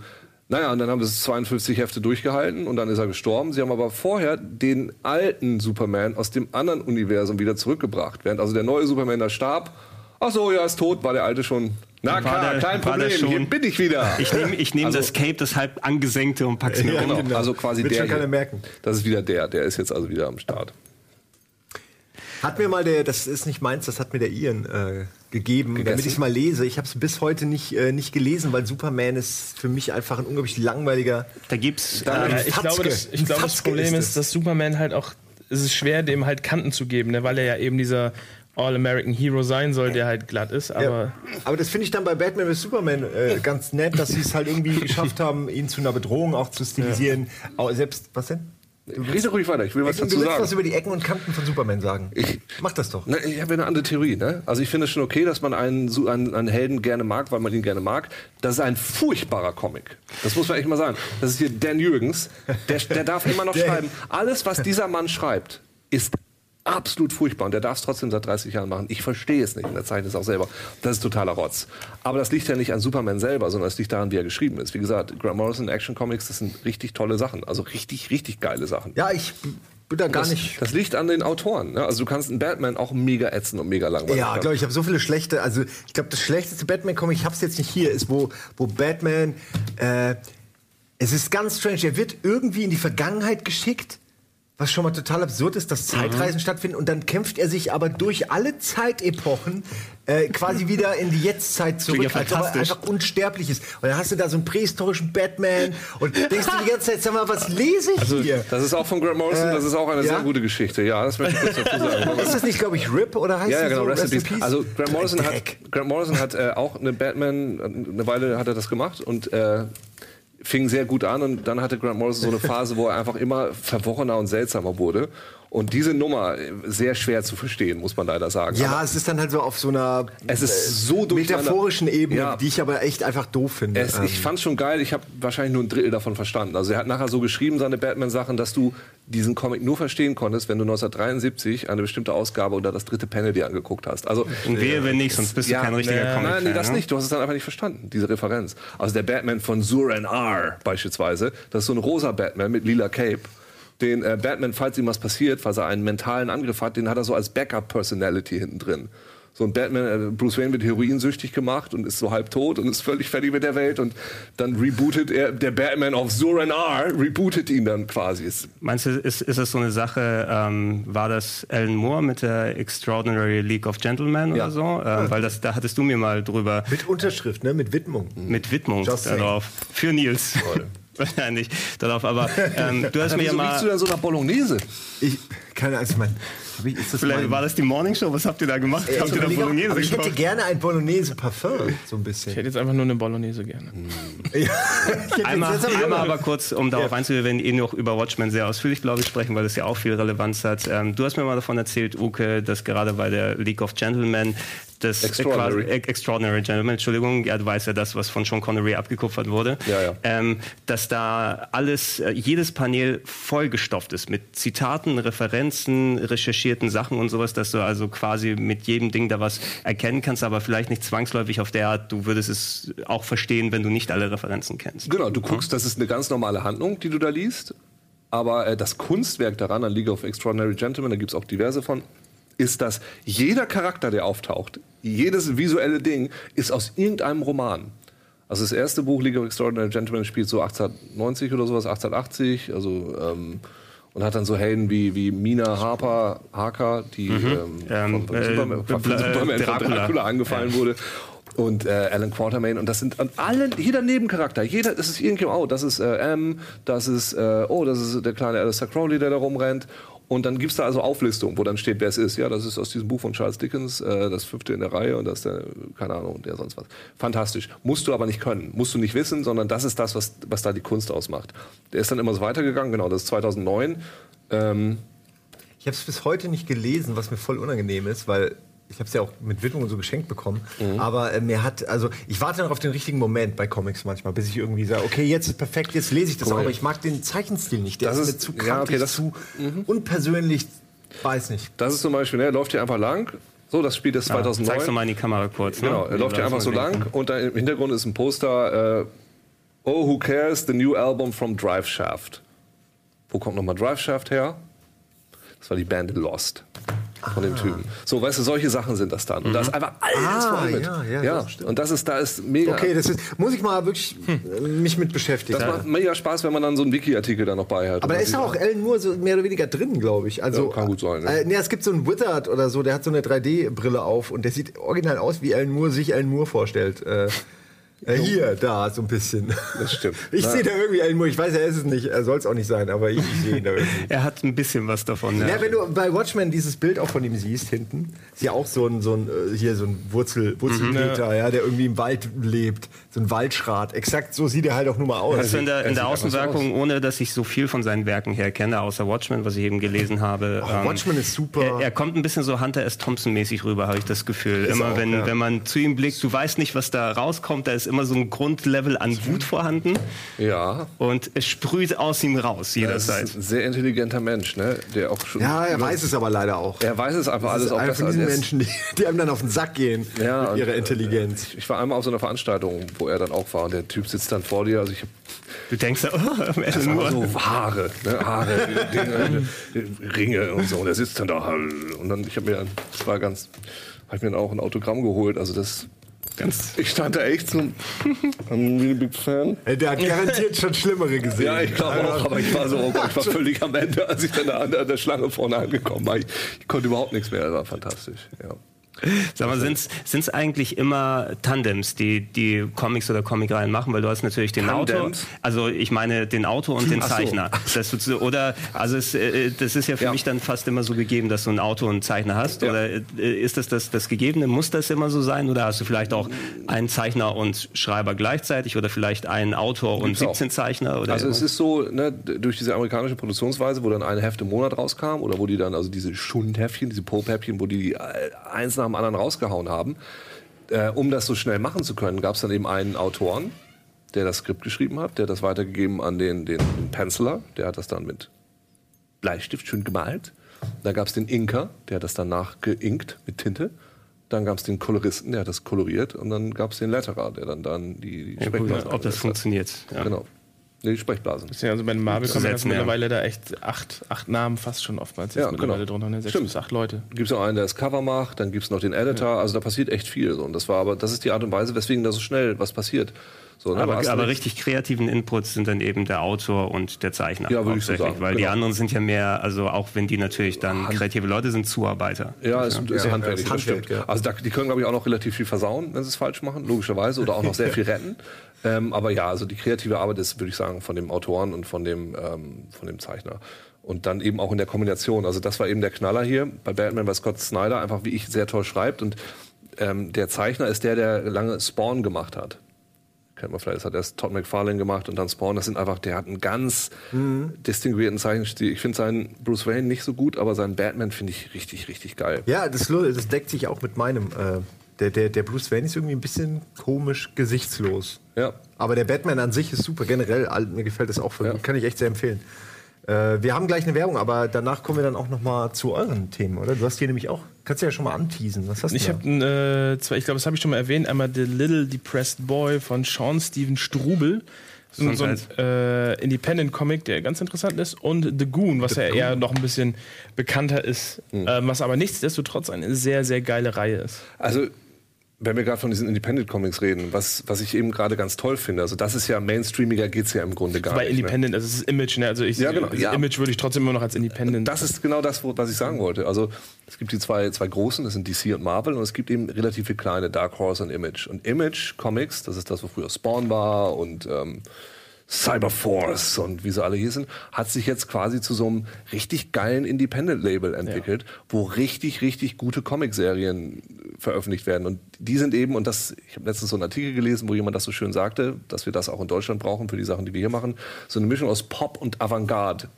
naja, und dann haben sie 52 Hefte durchgehalten und dann ist er gestorben. Sie haben aber vorher den alten Superman aus dem anderen Universum wieder zurückgebracht. Während also der neue Superman da starb, ach so, ja, ist tot, war der alte schon. Na klar, der- kein Problem, hier bin ich wieder. Ich nehme ich nehm Also- das Cape, das halb angesenkte und pack's mir Ja, um. Genau, genau. also quasi Wird der schon merken. Das ist wieder der, der ist jetzt also wieder am Start. Hat mir mal der, das ist nicht meins, das hat mir der Ian äh, gegeben, damit ich es mal lese. Ich habe es bis heute nicht, äh, nicht gelesen, weil Superman ist für mich einfach ein unglaublich langweiliger. Da gibt's Da- ähm, Ja, ich glaube, das, ich glaube, das Problem ist ist, dass Superman halt auch, es ist schwer, dem halt Kanten zu geben, ne, weil er ja eben dieser All-American Hero sein soll, der halt glatt ist. Aber Ja. Aber das finde ich dann bei Batman vs. Superman äh, ganz nett, dass sie es halt irgendwie geschafft haben, ihn zu einer Bedrohung auch zu stilisieren. Auch selbst, was denn? Rede ruhig weiter, ich will was du dazu willst sagen. was über die Ecken und Kanten von Superman sagen. Ich- Mach das doch. Na, ich habe eine andere Theorie. Ne? Also ich finde es schon okay, dass man einen, einen, einen Helden gerne mag, weil man ihn gerne mag. Das ist ein furchtbarer Comic. Das muss man echt mal sagen. Das ist hier Dan Jürgens. Der, der darf immer noch schreiben. Alles, was dieser Mann schreibt, ist absolut furchtbar. Und der darf es trotzdem seit 30 Jahren machen. Ich verstehe es nicht. Und er zeichnet es auch selber. Das ist totaler Rotz. Aber das liegt ja nicht an Superman selber, sondern es liegt daran, wie er geschrieben ist. Wie gesagt, Grant Morrison Action Comics, das sind richtig tolle Sachen. Also richtig, richtig geile Sachen. Ja, ich bin da gar das, nicht. Das liegt an den Autoren. Ne? Also du kannst einen Batman auch mega ätzen und mega langweilig. Ja, glaube ich, ich habe so viele schlechte. Also ich glaube, das schlechteste Batman-Comic, ich habe es jetzt nicht hier, ist wo, wo Batman. Äh, es ist ganz strange. Er wird irgendwie in die Vergangenheit geschickt. Was schon mal total absurd ist, dass Zeitreisen stattfinden und dann kämpft er sich aber durch alle Zeitepochen äh, quasi wieder in die Jetztzeit zurück, ja als ob er einfach unsterblich ist. Und dann hast du da so einen prähistorischen Batman und denkst du die ganze Zeit, sag mal, was lese ich hier? Das ist auch von Grant Morrison, Äh, das ist auch eine ja? sehr gute Geschichte. Ja, das möchte ich kurz dazu sagen. Ist das nicht, glaube ich, Rip oder heißt Ja, ja, genau, so? Rest in Peace. Also Grant Morrison hat, Dreck. Grant Morrison hat äh, auch eine Batman, eine Weile hat er das gemacht und äh, fing sehr gut an und dann hatte Grant Morrison so eine Phase, wo er einfach immer verworrener und seltsamer wurde. Und diese Nummer äh, sehr schwer zu verstehen, muss man leider sagen. Ja, Aber es ist dann halt so auf so einer Es ist äh, so durcheinander. metaphorischen Ebene, Ja. die ich aber echt einfach doof finde. Es, Ähm, ich fand's schon geil, ich habe wahrscheinlich nur ein Drittel davon verstanden. Also er hat nachher so geschrieben, seine Batman-Sachen, dass du diesen Comic nur verstehen konntest, wenn du 1973 eine bestimmte Ausgabe oder das dritte Panel dir angeguckt hast. Also Und wehe, wenn nicht, sonst bist du kein richtiger. Comic. Nein, nee, das nicht. Du hast es dann einfach nicht verstanden, diese Referenz. Also der Batman von Zuran R beispielsweise, das ist so ein rosa Batman mit lila Cape. Den äh, Batman, falls ihm was passiert, falls er einen mentalen Angriff hat, den hat er so als Backup-Personality hinten drin. So ein Batman, äh, Bruce Wayne wird heroinsüchtig gemacht und ist so halb tot und ist völlig fertig mit der Welt und dann rebootet er, der Batman auf Zuran R, rebootet ihn dann quasi. Meinst du, ist, ist das so eine Sache, ähm, war das Alan Moore mit der Extraordinary League of Gentlemen Ja. oder so? Ähm, weil das, da hattest du mir mal drüber mit Unterschrift, ne? mit Widmung. mit Widmung Just saying. darauf. Für Nils. Wahrscheinlich darauf. Aber ähm, du hast mir ja mal. riechst du denn so nach Bolognese? Ich, keine Ahnung, ich mein, hab ich, ist das Vielleicht mein, war das die Morning Show? Was habt ihr da gemacht? Äh, habt ich ihr da auch, Bolognese aber ich hätte gerne ein Bolognese-Parfum, so ein ich bisschen. hätte jetzt einfach nur eine Bolognese gerne. Ja. Ich hätte Einmal, einmal aber kurz, um darauf einzugehen, wir werden eh noch über Watchmen sehr ausführlich, glaube ich, sprechen, weil das ja auch viel Relevanz hat. Ähm, du hast mir mal davon erzählt, Uke, dass gerade bei der League of Gentlemen das Extraordinary. Ex- Extraordinary Gentleman, Entschuldigung, ja, du weißt ja das, was von Sean Connery abgekupfert wurde, Ja, ja. Ähm, dass da alles, äh, jedes Panel vollgestopft ist mit Zitaten, Referenzen, recherchierten Sachen und sowas, dass du also quasi mit jedem Ding da was erkennen kannst, aber vielleicht nicht zwangsläufig auf der Art, du würdest es auch verstehen, wenn du nicht alle Referenzen kennst. Genau, du guckst, das ist eine ganz normale Handlung, die du da liest. Aber äh, das Kunstwerk daran, an League of Extraordinary Gentlemen, da gibt es auch diverse von, ist, dass jeder Charakter, der auftaucht, jedes visuelle Ding, ist aus irgendeinem Roman. Also das erste Buch, League of Extraordinary Gentlemen, spielt so 1890 oder sowas, 1880. Also, ähm, und hat dann so Helden wie, wie Mina Harper, Harker, die ähm, Ähm, von, von, äh, Superman, von, von Superman, von Dracula. Dracula angefallen wurde. Und äh, Alan Quatermain und das sind und alle, jeder Nebencharakter, jeder, das ist irgendjemand, oh, das ist äh, M, das ist, äh, oh, das ist der kleine Alistair Crowley, der da rumrennt. Und dann gibt's da also Auflistungen, wo dann steht, wer es ist. Ja, das ist aus diesem Buch von Charles Dickens, äh, das fünfte in der Reihe und das ist der, keine Ahnung, der sonst was. Fantastisch. Musst du aber nicht können, musst du nicht wissen, sondern das ist das, was, was da die Kunst ausmacht. Der ist dann immer so weitergegangen, genau, das ist 2009. Ähm, Ich habe es bis heute nicht gelesen, was mir voll unangenehm ist, weil ich habe es ja auch mit Widmung und so geschenkt bekommen. Mhm. Aber äh, mir hat, also ich warte noch auf den richtigen Moment bei Comics manchmal, bis ich irgendwie sage, okay, jetzt ist perfekt, jetzt lese ich das Guck auch. mal. Aber ich mag den Zeichenstil nicht. Der Das ist, ist- mir zu ja, kantig, okay, das- zu unpersönlich. Weiß nicht. das ist zum Beispiel, ne, er läuft hier einfach lang. So, das Spiel ist 2009. Zeigst du mal in die Kamera kurz. Ne? Genau, er läuft ja Lass einfach so lang und da im Hintergrund ist ein Poster, äh, Oh, who cares, the new album from Drive Shaft. Wo kommt nochmal Drive Shaft her? Das war die Band Lost von dem Typen. So, weißt du, solche Sachen sind das dann. Und da ist einfach alles Ah, voll mit. ja, ja, das stimmt. und das ist, da ist mega. Okay, das ist, muss ich mal wirklich äh, mich mit beschäftigen. das macht mega Spaß, wenn man dann so einen Wiki-Artikel da noch bei hat. Aber da ist ja auch Alan Moore so mehr oder weniger drin, glaube ich. Also, Ja, kann gut sein, ja. Äh, nee, es gibt so einen Wizard oder so, der hat so eine 3D-Brille auf und der sieht original aus, wie Alan Moore sich Alan Moore vorstellt. Äh, äh, hier, da, so ein bisschen. Das stimmt. Ich sehe da irgendwie Alan Moore. Ich weiß, er ist es nicht. Er soll es auch nicht sein, aber ich, ich sehe ihn da irgendwie. Er hat ein bisschen was davon. Ja. Ja, wenn du bei Watchmen dieses Bild auch von ihm siehst hinten, ist ja auch so ein, so ein äh, hier so ein Wurzel, Wurzelpeter, ja. der irgendwie im Wald lebt, so ein Waldschrat. Exakt so sieht er halt auch nur mal aus. Also in der, er in der Außenwirkung, ohne dass ich so viel von seinen Werken her kenne, außer Watchmen, was ich eben gelesen habe. Oh, Watchmen ist super. Er, er kommt ein bisschen so Hunter S. Thompson-mäßig rüber, habe ich das Gefühl. immer auch, wenn, ja. wenn man zu ihm blickt, du weißt nicht, was da rauskommt, da ist immer so ein Grundlevel an Wut vorhanden Ja, und es sprüht aus ihm raus jederzeit. ist ein sehr intelligenter Mensch, ne? Der auch schon. ja, er weiß es aber leider auch. Er weiß es einfach Das alles ist auch einer besser. von diesen ist- Menschen, die, die einem dann auf den Sack gehen Ja, mit und, ihrer äh, Intelligenz. Ich war einmal auf so einer Veranstaltung, wo er dann auch war und der Typ sitzt dann vor dir. Also ich hab, Du denkst, oh, Alan das war Moore. so Haare, ne? Haare, Dinge, Ringe und so. Und er sitzt dann da und dann ich habe mir, das war ganz, habe ich mir dann auch ein Autogramm geholt. Also das, Ganz ich stand da echt so, I'm really big fan. Der hat garantiert schon Schlimmere gesehen. Ja, ich glaube auch, aber ich war so, oh Gott, ich war völlig am Ende, als ich dann an der, an der Schlange vorne angekommen war. Ich, ich konnte überhaupt nichts mehr, das war fantastisch. Ja. Sag mal, sind es eigentlich immer Tandems, die die Comics oder Comicreihen machen? Weil du hast natürlich den Autor, Tandems? also ich meine den Autor und den so. Zeichner. Das, oder also es, äh, das ist ja für Ja. mich dann fast immer so gegeben, dass du einen Autor und einen Zeichner hast. Ja. Oder äh, ist das, das das Gegebene? Muss das immer so sein? Oder hast du vielleicht auch einen Zeichner und Schreiber gleichzeitig? Oder vielleicht einen Autor und Gibt's auch. 17 Zeichner? Oder Also es ist so, ne, durch diese amerikanische Produktionsweise, wo dann eine Heft im Monat rauskam oder wo die dann, also diese Schundheftchen, diese Pulp-Häppchen, wo die äh, eins nach dem anderen rausgehauen haben, äh, um das so schnell machen zu können, gab es dann eben einen Autoren, der das Skript geschrieben hat, der das weitergegeben an den, den, den Penciler, der hat das dann mit Bleistift schön gemalt. Dann gab es den Inker, der hat das dann nachgeinkt mit Tinte. Dann gab es den Koloristen, der hat das koloriert. Und dann gab es den Letterer, der dann, dann die, die ja, Sprechblasen ob das hat. funktioniert. Ja. Genau. Nee, die Sprechblasen. Ja, also bei den Marvel kommen ja. mittlerweile da echt acht, acht Namen fast schon oftmals. Ja, jetzt mittlerweile genau. drunter, ne? Sechs Stimmt. bis acht Leute. Gibt es noch einen, der das Cover macht, dann gibt es noch den Editor, also da passiert echt viel. So. Und das war aber, das ist die Art und Weise, weswegen da so schnell was passiert. So, ne? Aber, aber richtig kreativen Inputs sind dann eben der Autor und der Zeichner. Ja, würde ich so sagen, Weil die genau. anderen sind ja mehr, also auch wenn die natürlich dann kreative Leute sind, Zuarbeiter. Ja, ist, ist Ja, handwerklich, ja, das ist Handwerk, stimmt. ja. Also da, die können, glaube ich, auch noch relativ viel versauen, wenn sie es falsch machen, logischerweise, oder auch noch sehr viel retten. Ähm, aber ja, also die kreative Arbeit ist, würde ich sagen, von dem Autoren und von dem, ähm, von dem Zeichner. Und dann eben auch in der Kombination. Also das war eben der Knaller hier bei Batman, bei Scott Snyder, einfach wie ich sehr toll schreibt. Und ähm, der Zeichner ist der, der lange Spawn gemacht hat. Kennt man vielleicht, das hat erst Todd McFarlane gemacht und dann Spawn. Das sind einfach, der hat einen ganz distinguierten Zeichenstil. Ich finde seinen Bruce Wayne nicht so gut, aber seinen Batman finde ich richtig, richtig geil. Ja, das, das deckt sich auch mit meinem äh, Der, der, der Bruce Wayne ist irgendwie ein bisschen komisch gesichtslos. Ja. Aber der Batman an sich ist super. Generell, mir gefällt das auch. Ja. Kann ich echt sehr empfehlen. Äh, wir haben gleich eine Werbung, aber danach kommen wir dann auch noch mal zu euren Themen, oder? Du hast hier nämlich auch, kannst du ja schon mal anteasen. Was hast du Ich habe, äh, zwei, ich glaube, das habe ich schon mal erwähnt, einmal The Little Depressed Boy von Sean Steven Strubel. So, so ein äh, Independent-Comic, der ganz interessant ist. Und The Goon, was ja eher noch ein bisschen bekannter ist. Ähm, was aber nichtsdestotrotz eine sehr, sehr geile Reihe ist. Also, wenn wir gerade von diesen Independent Comics reden, was, was ich eben gerade ganz toll finde, also das ist ja mainstreamiger geht's ja im Grunde gar Bei nicht. ne? Independent, also es ist Image, ne? Also ich, Ja, genau. Ja. Image würde ich trotzdem immer noch als Independent. Das ist genau das, was ich sagen wollte. Also es gibt die zwei, zwei großen, das sind DC und Marvel, und es gibt eben relativ viele kleine, Dark Horse und Image. Und Image Comics, das ist das, wo früher Spawn war und ähm, Cyberforce und wie sie alle hier sind, hat sich jetzt quasi zu so einem richtig geilen Independent-Label entwickelt, wo richtig, richtig gute Comicserien veröffentlicht werden. Und die sind eben, und das, ich habe letztens so einen Artikel gelesen, wo jemand das so schön sagte, dass wir das auch in Deutschland brauchen für die Sachen, die wir hier machen, so eine Mischung aus Pop und Avantgarde.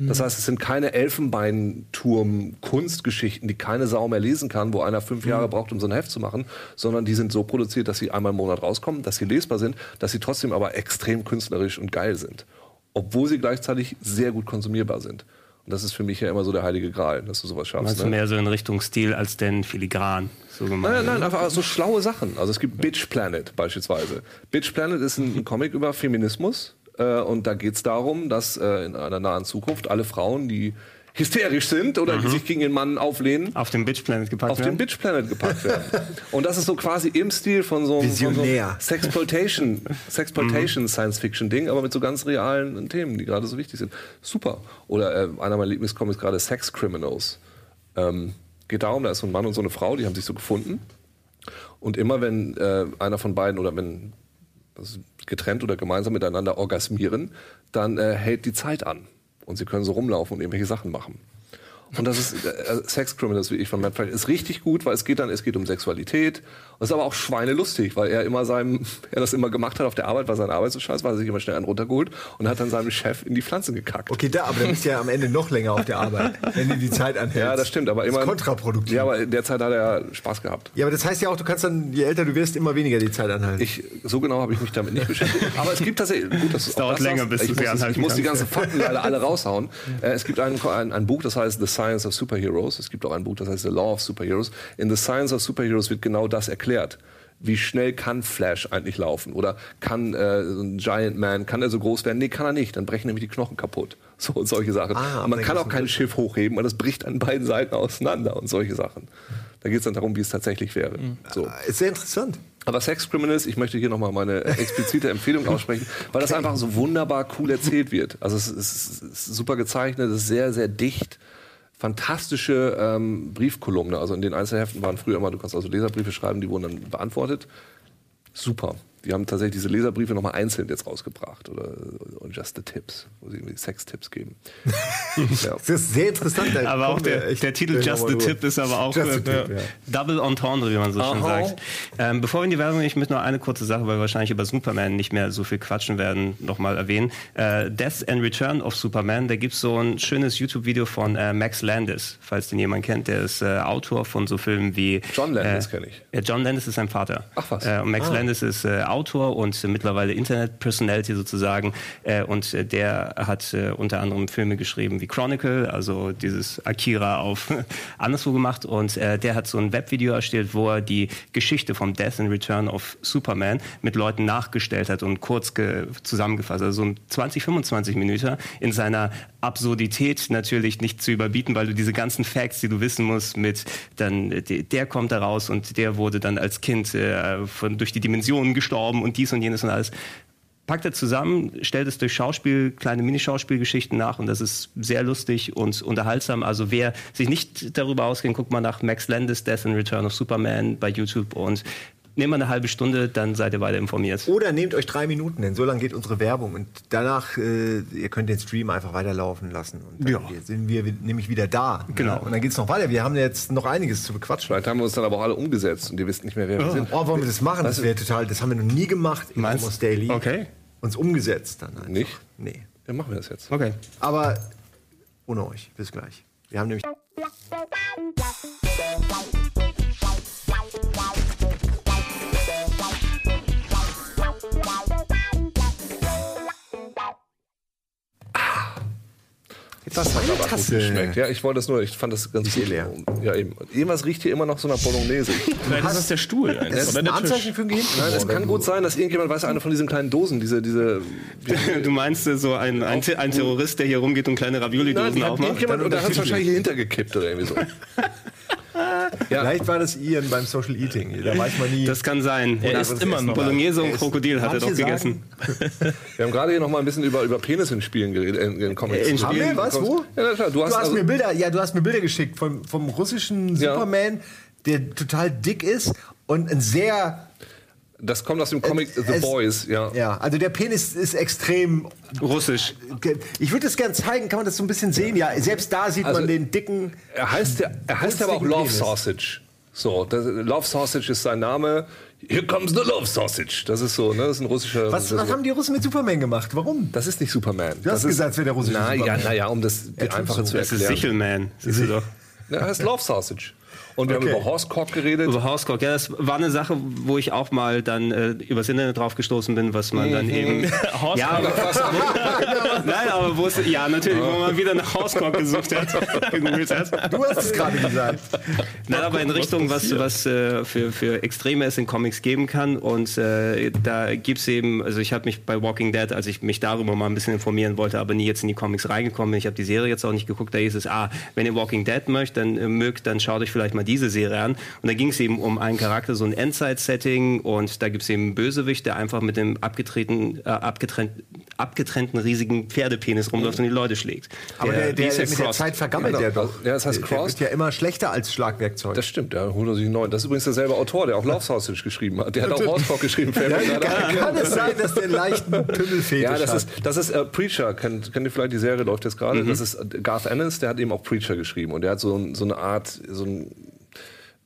Das heißt, es sind keine Elfenbeinturm-Kunstgeschichten, die keine Sau mehr lesen kann, wo einer fünf Jahre braucht, um so ein Heft zu machen, sondern die sind so produziert, dass sie einmal im Monat rauskommen, dass sie lesbar sind, dass sie trotzdem aber extrem künstlerisch und geil sind. Obwohl sie gleichzeitig sehr gut konsumierbar sind. Und das ist für mich ja immer so der heilige Gral, dass du sowas schaffst. Du Ne? mehr so in Richtung Stil als denn filigran? So gemeint. Nein, nein, einfach so schlaue Sachen. Also es gibt Bitch Planet beispielsweise. Bitch Planet ist ein Comic über Feminismus. Äh, und da geht es darum, dass äh, in einer nahen Zukunft alle Frauen, die hysterisch sind oder die sich gegen den Mann auflehnen, Auf dem Bitch Planet gepackt auf den werden? Bitch Planet gepackt werden. Und das ist so quasi im Stil von so einem, so einem. Sexploitation, Sexploitation Science-Fiction-Ding, aber mit so ganz realen Themen, die gerade so wichtig sind. Super. Oder äh, einer meiner Lieblingscomics gerade Sex Criminals. Ähm, geht darum, da ist so ein Mann und so eine Frau, die haben sich so gefunden. Und immer wenn äh, einer von beiden oder wenn also getrennt oder gemeinsam miteinander orgasmieren, dann äh, hält die Zeit an. Und sie können so rumlaufen und irgendwelche Sachen machen. Und das ist äh, Sex Criminals, wie ich von Matt Fraction, ist richtig gut, weil es geht dann, es geht um Sexualität. Und ist aber auch schweinelustig, weil er immer seinem, er das immer gemacht hat auf der Arbeit, weil seine Arbeit so scheiße war, hat er sich immer schnell einen runtergeholt und hat dann seinem Chef in die Pflanzen gekackt. Okay, da, aber dann bist du ja am Ende noch länger auf der Arbeit, wenn du die Zeit anhältst. Ja, das stimmt, aber Das immer. ist kontraproduktiv. Ja, aber in der Zeit hat er Spaß gehabt. Ja, aber das heißt ja auch, du kannst dann, je älter du wirst, immer weniger die Zeit anhalten. Ich, so genau habe ich mich damit nicht beschäftigt. Aber es gibt tatsächlich, gut, das, dauert das länger, sagst. bis du sie das- Ich anhalten muss die ganzen Fakten leider alle raushauen. Äh, es gibt ein, ein, ein Buch, das heißt The Science of Superheroes. Es gibt auch ein Buch, das heißt The Law of Superheroes. In The Science of Superheroes wird genau das erklärt. Wie schnell kann Flash eigentlich laufen? Oder kann äh, so ein Giant Man, kann er so groß werden? Nee, kann er nicht. Dann brechen nämlich die Knochen kaputt. So und solche Sachen. Ah, man kann auch kein Schiff hochheben, weil das bricht an beiden Seiten auseinander und solche Sachen. Da geht es dann darum, wie es tatsächlich wäre. So. Ist sehr interessant. Aber Sex Criminals, ich möchte hier nochmal meine explizite Empfehlung aussprechen, weil das einfach so wunderbar cool erzählt wird. Also es ist, es ist super gezeichnet, es ist sehr, sehr dicht. Fantastische ähm, Briefkolumne. Also in den Einzelheften waren früher immer, du kannst also Leserbriefe schreiben, die wurden dann beantwortet. Super. Die haben tatsächlich diese Leserbriefe nochmal einzeln jetzt rausgebracht. Oder und Just the Tips, wo sie irgendwie Sex-Tipps geben. ja. Das ist sehr interessant. da Aber auch der, der Titel Just the Tip ist aber auch äh, Tip, ja. Double Entendre, wie man so schön Aha. sagt. Ähm, bevor wir in die Werbung, ich möchte noch eine kurze Sache, weil wir wahrscheinlich über Superman nicht mehr so viel quatschen werden, nochmal erwähnen. Äh, Death and Return of Superman, da gibt's so ein schönes YouTube-Video von äh, Max Landis, falls den jemand kennt. Der ist äh, Autor von so Filmen wie... John Landis äh, kenn ich. Ja, John Landis ist sein Vater. Ach was. Äh, und Max Landis ist äh, Autor und mittlerweile Internet-Personality sozusagen. Äh, und äh, der hat äh, unter anderem Filme geschrieben wie Chronicle, also dieses Akira auf anderswo gemacht. Und der hat so ein Webvideo erstellt, wo er die Geschichte vom Death and Return of Superman mit Leuten nachgestellt hat und kurz ge zusammengefasst. Also so ein 20, 25 Minuten in seiner Absurdität natürlich nicht zu überbieten, weil du diese ganzen Facts, die du wissen musst, mit dann der kommt da raus und der wurde dann als Kind äh, von, durch die Dimensionen gestorben und dies und jenes und alles. Packt er zusammen, stellt es durch Schauspiel, kleine Minischauspielgeschichten nach und das ist sehr lustig und unterhaltsam. Also wer sich nicht darüber auskennt, guckt mal nach Max Landis Death and Return of Superman bei YouTube und nehmt mal eine halbe Stunde, dann seid ihr weiter informiert. Oder nehmt euch drei Minuten, denn so lange geht unsere Werbung. Und danach, äh, ihr könnt den Stream einfach weiterlaufen lassen. Und dann Ja. sind wir nämlich wieder da. Genau. Und dann geht's noch weiter. Wir haben jetzt noch einiges zu bequatschen. Vielleicht haben wir uns dann aber auch alle umgesetzt und ihr wisst nicht mehr, wer wir sind. Oh, wollen wir das machen? Das wäre total, das haben wir noch nie gemacht in Meinst- Amos Daily. Okay. Uns umgesetzt dann einfach. Nicht? Nee. Dann machen wir das jetzt. Okay. Aber ohne euch. Bis gleich. Wir haben nämlich. Das hat aber gut Tasse. geschmeckt. Ja, ich wollte das nur, ich fand das ganz gut. leer. Ja, eben. Irgendwas riecht hier immer noch so nach Bolognese. Ist das der Stuhl. Das ist ein. Anzeichen für ein Gehirn. Nein, es kann gut sein, dass irgendjemand weiß, eine von diesen kleinen Dosen, diese, diese. Du meinst äh, so ein, ein, ein Terrorist, der hier rumgeht und kleine Nein, Ravioli-Dosen aufmacht? irgendjemand, oder hat es wahrscheinlich hier hintergekippt oder irgendwie so. Ja. Vielleicht war das Ian beim Social Eating. Da weiß man nie. Das kann sein. Er Oder was immer essen. noch. Bolognese und Krokodil hat er doch gegessen. Wir haben gerade hier noch mal ein bisschen über, über Penis in Spielen geredet, in, in Comics. In Haben wir? Was? Wo? Ja, klar. Du hast, Du hast also, mir Bilder, ja, du hast mir Bilder geschickt vom, vom russischen Ja. Superman, der total dick ist und ein sehr, das kommt aus dem Comic The es- Boys, ja. ja, also der Penis ist extrem. Russisch. Ich würde das gerne zeigen, kann man das so ein bisschen sehen? Ja, selbst da sieht Also- man den dicken. Er heißt, ja- er heißt aber auch Love Penis. Sausage. So, das, Love Sausage ist sein Name. Here comes the Love Sausage. Das ist so, ne? Das ist ein russischer. Was, was haben die Russen mit Superman gemacht? Warum? das ist nicht Superman. Du hast das gesagt, ist, es wäre der russische na, Ja, Superman. naja, um das tut einfacher so. zu Das ist erklären. Sichelman. Siehst du doch. Ja, er heißt Love Sausage. Und wir Okay. haben über Horsecock geredet. Über Horsecock, ja, das war eine Sache, wo ich auch mal dann äh, übers Internet drauf gestoßen bin, was man dann eben. Ja, aber, nein, aber wo es, ja, natürlich, wo man wieder nach Horsecock gesucht hat, gegoogelt hat. Du hast es gerade gesagt. Nein, aber in Richtung, was, was äh, für, für Extreme es in Comics geben kann. Und äh, da gibt's eben, also ich habe mich bei Walking Dead, als ich mich darüber mal ein bisschen informieren wollte, aber nie jetzt in die Comics reingekommen bin. Ich habe die Serie jetzt auch nicht geguckt. Da hieß es, ah, wenn ihr Walking Dead möchtet, dann äh, mögt, dann schaut euch vielleicht mal diese Serie an. Und da ging es eben um einen Charakter, so ein Endzeit-Setting. Und da gibt's eben einen Bösewicht, der einfach mit dem abgetreten, äh, abgetrennt, abgetrennten riesigen Pferdepenis rumläuft und die Leute schlägt. Aber der, der, hieß ja mit der. Zeit vergammelt Genau. der doch. Ja, das heißt Der- Der Crossed. wird ja immer schlechter als Schlagwerkzeug. Das stimmt, ja, 109. Das ist übrigens derselbe Autor, der auch Love Sausage geschrieben hat. Der hat auch Horsecock geschrieben. ja, kann, kann es sein, dass der einen leichten Pimmelfetisch Ja, das hat? ist, das ist äh, Preacher. Kennt, kennt ihr vielleicht die Serie, läuft jetzt gerade? Das ist äh, Garth Ennis, der hat eben auch Preacher geschrieben. Und der hat so, so eine Art, so ein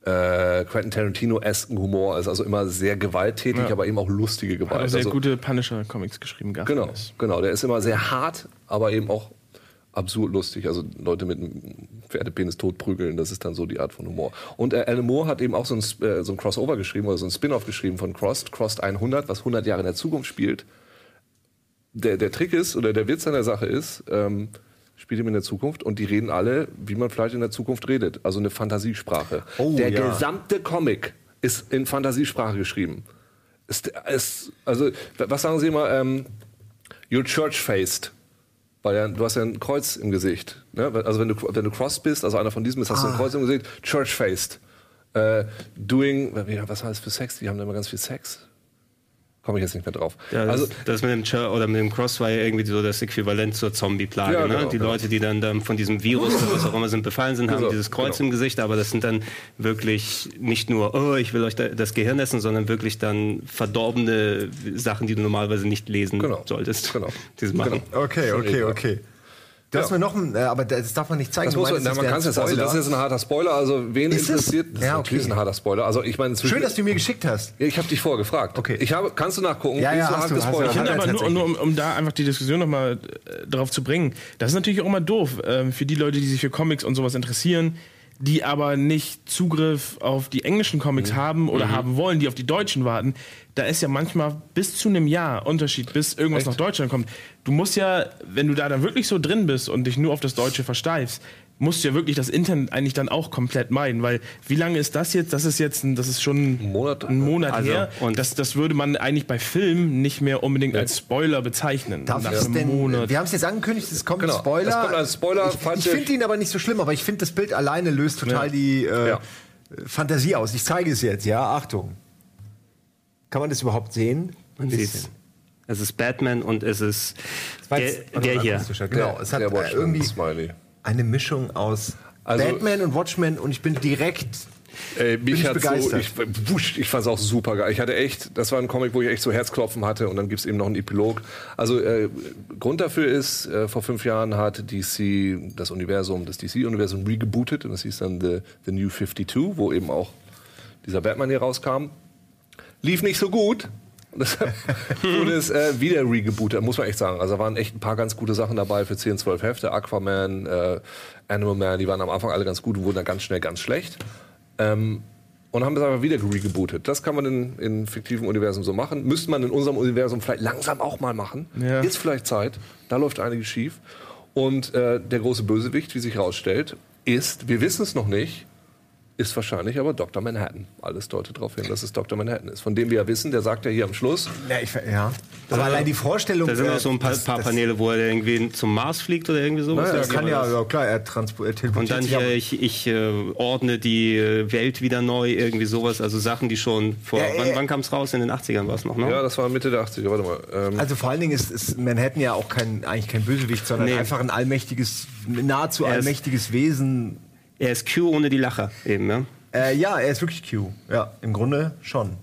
äh, Quentin Tarantino-esken Humor. Ist also immer sehr gewalttätig, aber eben auch lustige Hat Gewalt. auch sehr also, gute Punisher-Comics geschrieben. Garth Genau, genau. Der ist immer sehr hart, aber eben auch absurd lustig. Also Leute mit einem Pferdepenis totprügeln, das ist dann so die Art von Humor. Und äh, Alan Moore hat eben auch so ein, äh, so ein Crossover geschrieben oder so ein Spin-off geschrieben von Crossed, Crossed 100, was 100 Jahre in der Zukunft spielt. Der, der Trick ist, oder der Witz an der Sache ist, ähm, spielt ihm in der Zukunft und die reden alle, wie man vielleicht in der Zukunft redet. Also eine Fantasiesprache. Oh, der ja. gesamte Comic ist in Fantasiesprache geschrieben. Ist, ist, also, was sagen Sie immer? Ähm, you're church-faced. Weil ja, du hast ja ein Kreuz im Gesicht. Ne? Also wenn du, wenn du cross bist, also einer von diesen bist, hast du ein Kreuz im Gesicht. Church-faced. Äh, doing, was heißt für Sex? Die haben da immer ganz viel Sex. Komme ich jetzt nicht mehr drauf. Ja, das, also, das mit dem Chur oder mit dem Cross war ja irgendwie so das Äquivalent zur Zombie-Plage. Ja, ne? genau, die genau. Leute, die dann, dann von diesem Virus oder was auch immer sind befallen sind, haben Genau, dieses Kreuz genau. im Gesicht, aber das sind dann wirklich nicht nur, oh, ich will euch da, das Gehirn essen, sondern wirklich dann verdorbene Sachen, die du normalerweise nicht lesen Genau, solltest. genau. Machen. Okay, okay, okay. Du hast mir noch ein, äh, aber das darf man nicht zeigen. das Du muss man, meinst, na, das man kann es also das ist jetzt ein harter Spoiler, also wen Ist es? interessiert, das Ja, ist natürlich okay. ein harter Spoiler. Also ich meine, Schön, dass du mir geschickt hast. Ich habe dich vorher gefragt. Okay. Ich habe, kannst du nachgucken? Ja, Wie ja, so hast harte du, hast du. Spoiler? Ich finde er aber nur, nur um, um da einfach die Diskussion nochmal äh, drauf zu bringen, das ist natürlich auch immer doof ähm, für die Leute, die sich für Comics und sowas interessieren, die aber nicht Zugriff auf die englischen Comics Mhm. haben oder haben wollen, die auf die deutschen warten. Da ist ja manchmal bis zu einem Jahr Unterschied, bis irgendwas Echt? nach Deutschland kommt. Du musst ja, wenn du da dann wirklich so drin bist und dich nur auf das Deutsche versteifst, musst du ja wirklich das Internet eigentlich dann auch komplett meiden, weil wie lange ist das jetzt? Das ist jetzt, ein, das ist schon Ein Monat. ein Monat Also, her. und- das, das würde man eigentlich bei Filmen nicht mehr unbedingt als Spoiler bezeichnen. Darf Nach ich es einem denn, Monat. wir haben es jetzt angekündigt, es kommt Genau, ein Spoiler. es kommt als Spoiler, Ich, ich finde ihn aber nicht so schlimm, aber ich finde, das Bild alleine löst total Ja. die äh, Ja. Fantasie aus. Ich zeige es jetzt, ja, Achtung. Kann man das überhaupt sehen? Man sieht's. Es ist Batman und es ist der, jetzt- der hier. Genau, es hat der äh, irgendwie Smiley. Eine Mischung aus Also- Batman und Watchmen und ich bin direkt Ey, mich ich hat so, begeistert. ich, wusch, ich fand es auch super geil. Ich hatte echt, das war ein Comic, wo ich echt so Herzklopfen hatte und dann gibt es eben noch einen Epilog. Also äh, Grund dafür ist, äh, vor fünf Jahren hat DC das Universum, das DC-Universum regebootet und das hieß dann The, The New 52, wo eben auch dieser Batman hier rauskam. Lief nicht so gut. Und Deshalb wurde es äh, wieder regebootet, muss man echt sagen. Also da waren echt ein paar ganz gute Sachen dabei für 10, 12 Hefte. Aquaman, äh, Animal Man, die waren am Anfang alle ganz gut und wurden dann ganz schnell ganz schlecht. Ähm, und haben das aber wieder regebootet. Das kann man in, in fiktiven Universen so machen. Müsste man in unserem Universum vielleicht langsam auch mal machen. Ja. Ist vielleicht Zeit. Da läuft einiges schief. Und äh, der große Bösewicht, wie sich herausstellt, ist, wir wissen es noch nicht, ist wahrscheinlich aber Dr. Manhattan. Alles deutet darauf hin, dass es Dr. Manhattan ist. Von dem wir ja wissen, der sagt ja hier am Schluss, Ja, ich, ja. Aber allein die Vorstellung. Da sind äh, auch so ein paar, das- paar das- Paneele, wo er irgendwie zum Mars fliegt oder irgendwie sowas. Ja, Das kann war ja, ja klar, er, transport, er Und teleportiert dann sich hier, ich, ich äh, ordne die äh, Welt wieder neu, irgendwie sowas. Also Sachen, die schon vor. Ja, wann ja. wann kam es raus? In den 80ern war es noch, ne? ja, das war Mitte der 80er, warte mal. Ähm, Also vor allen Dingen ist, ist Manhattan ja auch kein, eigentlich kein Bösewicht, sondern Nee. einfach ein allmächtiges, nahezu Er allmächtiges Wesen. Er ist Q ohne die Lacher eben, ja. Äh, ja, er ist wirklich Q. Ja, im Grunde schon.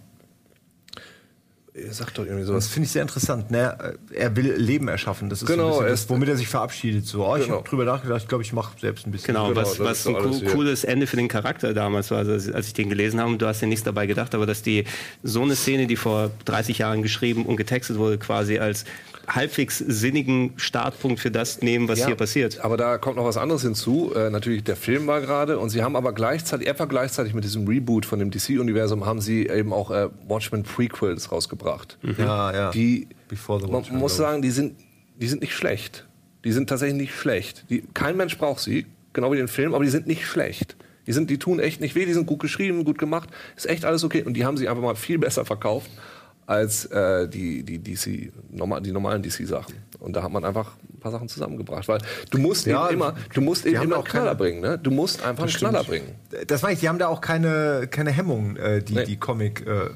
er sagt doch irgendwie Das sowas. finde ich sehr interessant. Ne? Er will Leben erschaffen. Das ist Genau, so das, womit er sich verabschiedet. So, oh, ich Genau. habe drüber nachgedacht. Ich glaube, ich mache selbst ein bisschen. Genau, Genau, was, das was ein co- cooles Ende für den Charakter damals war, also als ich den gelesen habe, du hast ja nichts dabei gedacht, aber dass die so eine Szene, die vor 30 Jahren geschrieben und getextet wurde, quasi als halbwegs sinnigen Startpunkt für das nehmen, was Ja, hier passiert. Aber da kommt noch was anderes hinzu. Äh, natürlich, der Film war gerade und sie haben aber gleichzeitig, etwa gleichzeitig mit diesem Reboot von dem DC-Universum, haben sie eben auch äh, Watchmen Prequels rausgebracht. Ja, ja. Die, Before the man Watchmen, muss glaub ich. sagen, die sind, die sind nicht schlecht. Die sind tatsächlich nicht schlecht. Die, kein Mensch braucht sie, genau wie den Film, aber die sind nicht schlecht. Die, sind, die tun echt nicht weh, die sind gut geschrieben, gut gemacht, ist echt alles okay. Und die haben sie einfach mal viel besser verkauft als äh, die, die, DC, normal, die normalen DC-Sachen. Und da hat man einfach ein paar Sachen zusammengebracht. Weil du musst Ja, eben immer, du musst eben immer auch einen Knaller keine- bringen. Ne? Du musst einfach einen Knaller bringen. Das meine ich, die haben da auch keine, keine Hemmung, äh, die, Nee. die Comic äh,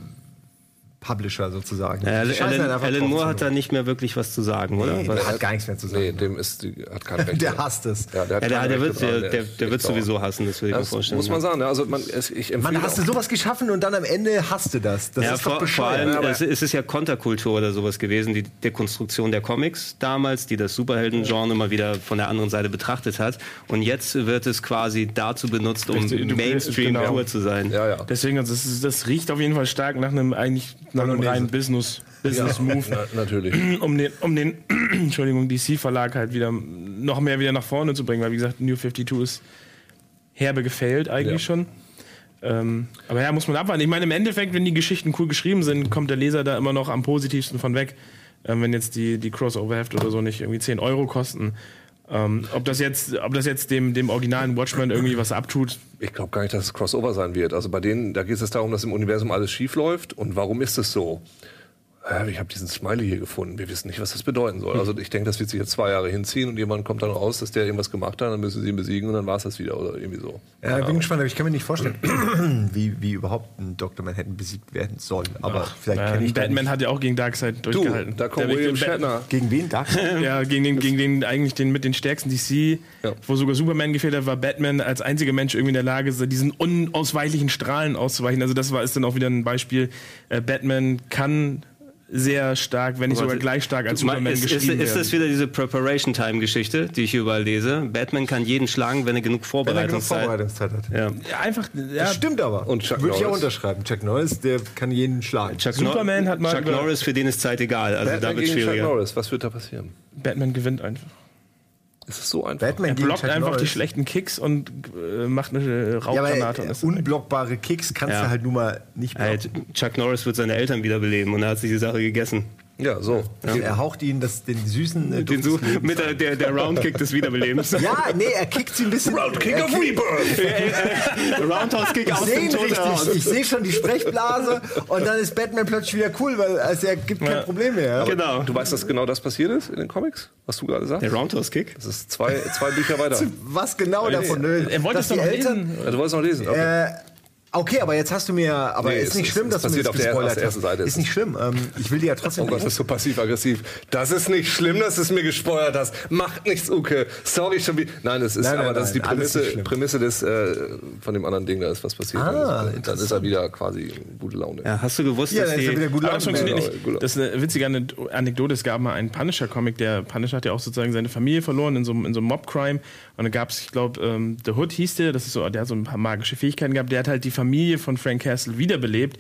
Publisher sozusagen. Ja, scheißen Alan, Alan Moore zu. hat da nicht mehr wirklich was zu sagen, oder? Nee, Was- der hat gar nichts mehr zu sagen. Nee, dem ist, hat kein Recht. Der hasst es. Ja, der, ja, der, der, wird, der, der, der wird sowieso hassen, das will ich mir vorstellen. muss man sagen. Also man, ich empfehle hast du sowas geschaffen und dann am Ende hasst du das. Das ja, ist doch vor, vor bescheuert. allem aber- es, es ist ja Konterkultur oder sowas gewesen, die Dekonstruktion der Comics damals, die das Superhelden-Genre mal wieder von der anderen Seite betrachtet hat. Und jetzt wird es quasi dazu benutzt, um Richtig, du- Mainstream genau. zu sein. Ja, ja. Deswegen, also das, ist, das riecht auf jeden Fall stark nach einem eigentlich nach einem reinen Business, Business Move. Na, natürlich. um den, um den Entschuldigung, DC-Verlag halt wieder noch mehr wieder nach vorne zu bringen, weil wie gesagt, New 52 ist herbe gefailt eigentlich Ja. schon. Ähm, aber ja, muss man abwarten. Ich meine, im Endeffekt, wenn die Geschichten cool geschrieben sind, kommt der Leser da immer noch am positivsten von weg. Ähm, wenn jetzt die, die Crossover-Hefte oder so nicht irgendwie 10 Euro kosten. Ähm, ob das jetzt, ob das jetzt dem, dem originalen Watchmen irgendwie was abtut, Ich glaube gar nicht, dass es Crossover sein wird. Also bei denen, da geht es darum, dass im Universum alles schief läuft. Und warum ist es so? Äh, Ich habe diesen Smiley hier gefunden. Wir wissen nicht, was das bedeuten soll. Also ich denke, das wird sich jetzt zwei Jahre hinziehen und jemand kommt dann raus, dass der irgendwas gemacht hat, dann müssen sie ihn besiegen und dann war es das wieder oder irgendwie so. Ja, ich bin gespannt, aber ich kann mir nicht vorstellen, wie, wie überhaupt ein Dr. Manhattan besiegt werden soll. Aber vielleicht äh, kenne ich Batman nicht. hat ja auch gegen Darkseid Du, durchgehalten. da kommt Der- William Shatner. Gegen wen? Dark? Ja, gegen den, gegen den eigentlich den mit den stärksten DC, Ja. wo sogar Superman gefehlt hat, war Batman als einziger Mensch irgendwie in der Lage, diesen unausweichlichen Strahlen auszuweichen. Also das war ist dann auch wieder ein Beispiel. Äh, Batman kann sehr stark, wenn nicht sogar gleich stark als Ma- Superman ist, ist, geschrieben ist das werden. wieder diese Preparation Time Geschichte, die ich überall lese? Batman kann jeden schlagen, wenn er genug Wenn er genug Vorbereitungszeit Vorbereitungszeit hat. Ja. Ja, einfach, ja, Das stimmt aber. Und Chuck Würde ich auch Norris. unterschreiben. Chuck Norris, der kann jeden schlagen. Chuck Superman Nor- hat mal Chuck Norris, für den ist Zeit egal. Also da Batman wird gegen Chuck schwieriger. Norris. Was wird da passieren? Batman gewinnt einfach. Es ist so einfach. Batman Er blockt einfach Norris. die schlechten Kicks und äh, macht eine Ja, aber Rauchgranate. äh, weg. unblockbare Kicks kannst Ja. du halt nun mal nicht blocken. Halt, Chuck Norris wird seine Eltern wiederbeleben und er hat sich die Sache gegessen. Ja, so. Er haucht ihnen das, den süßen äh, Den so, mit der, der, der Roundkick des Wiederbelebens. Ja, nee, er kickt sie ein bisschen. Roundkick er of Rebirth! Roundhouse Kick Ich aus sehe dem Tod richtig. heraus. Ich sehe schon die Sprechblase und dann ist Batman plötzlich wieder cool, weil also er gibt kein Ja. Problem mehr. Genau. Du weißt, dass genau das passiert ist in den Comics? Was du gerade sagst? Der Roundhouse Kick? Das ist zwei, zwei Bücher weiter. Was genau davon? er wollte es dass doch die noch Eltern. lesen. Ja, du wolltest noch lesen. Okay. Äh, okay, aber jetzt hast du mir. Aber Nee, ist es nicht ist- schlimm, es dass du mir das auf der- gespoilert auf der ersten hast. Seite. Ist nicht schlimm. Ähm, ich will dir ja trotzdem. Oh Gott, das ist so passiv-aggressiv. Das ist nicht schlimm, dass du es mir gespoilert hast. Macht nichts, Uke. Sorry schon wieder. Nein, das ist, Nein, nein, aber das ist die nein, Prämisse. Prämisse des, äh, von dem anderen Ding, da ist was passiert. Ah, dann, ist, dann ist er wieder quasi gute Laune. Ja, hast du gewusst, ja, dass ist er die... wieder gut Aber das funktioniert Genau, nicht. gut. Das ist eine witzige Ane- Anekdote. Es gab mal einen Punisher-Comic. Der Punisher hat ja auch sozusagen seine Familie verloren in so, einem- in so einem Mob-Crime. Und dann gab es, ich glaube, ähm, The Hood hieß der. Das ist so, der hat so ein paar magische Fähigkeiten gehabt. Der hat halt die Familie von Frank Castle wiederbelebt.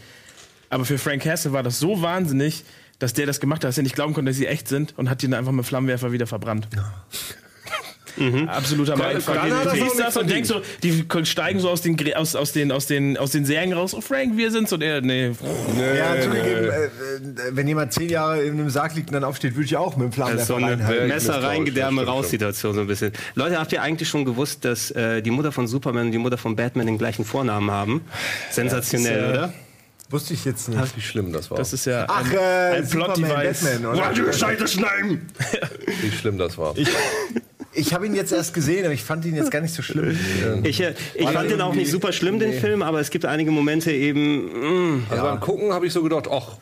Aber für Frank Castle war das so wahnsinnig, dass der das gemacht hat, dass er nicht glauben konnte, dass sie echt sind und hat die dann einfach mit Flammenwerfer wieder verbrannt. Absoluter Mindfuck. Du das und denkst so, die steigen so aus den, aus, aus den, aus den, aus den Särgen raus. Oh, Frank, wir sind's. Und er, nee. Ja, zugegeben, äh, äh, wenn jemand zehn Jahre in einem Sarg liegt und dann aufsteht, würde ich auch mit dem ist so eine. Messer- Messer rein, Gedärme Stimmt, raus. Situation so ein bisschen. Leute, habt ihr eigentlich schon gewusst, dass äh, die Mutter von Superman und die Mutter von Batman den gleichen Vornamen haben? Sensationell, Ja, ist, äh, oder? Wusste ich jetzt nicht. Wie schlimm das war. Das ist ja Ach, ein, äh, ein Plot-Device. Batman, oder? Wie schlimm das war. Ich habe ihn jetzt erst gesehen, aber ich fand ihn jetzt gar nicht so schlimm. Ich, äh, ich fand den auch nicht super schlimm, den Film, aber es gibt einige Momente eben, mh, Also beim Gucken habe ich so gedacht, ach,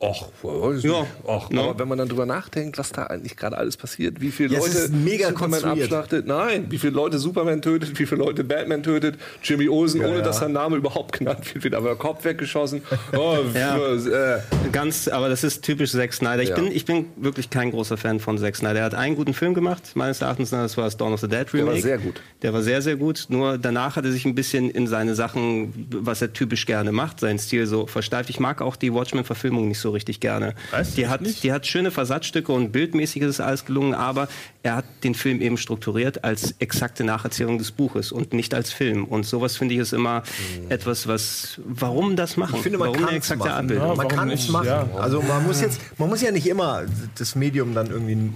ach, weiß Ja. ach Ja. aber wenn man dann drüber nachdenkt, was da eigentlich gerade alles passiert, wie viele Ja, Leute mega Superman abschlachtet, nein, wie viele Leute Superman tötet, wie viele Leute Batman tötet, Jimmy Olsen, ohne ja. dass sein Name überhaupt genannt wird, wird aber der Kopf weggeschossen. Oh, äh, ganz, aber das ist typisch Zack Snyder. Ich, bin, ich bin wirklich kein großer Fan von Zack Snyder. Er hat einen guten Film gemacht, meines Erachtens, das war das Dawn of the Dead Remake. war sehr gut. Der war sehr, sehr gut. Nur danach hat er sich ein bisschen in seine Sachen, was er typisch gerne macht, seinen Stil so versteift. Ich mag auch die Watchmen-Verfilmung nicht so richtig gerne. Was? Die hat, nicht? die hat schöne Versatzstücke und bildmäßig ist alles gelungen, aber er hat den Film eben strukturiert als exakte Nacherzählung des Buches und nicht als Film. Und sowas finde ich ist immer etwas, was, warum das machen? Ich finde, man warum kann es exakte machen. Abbildung? Ja, man kann es machen. Ja. Also man muss jetzt, man muss ja nicht immer das Medium dann irgendwie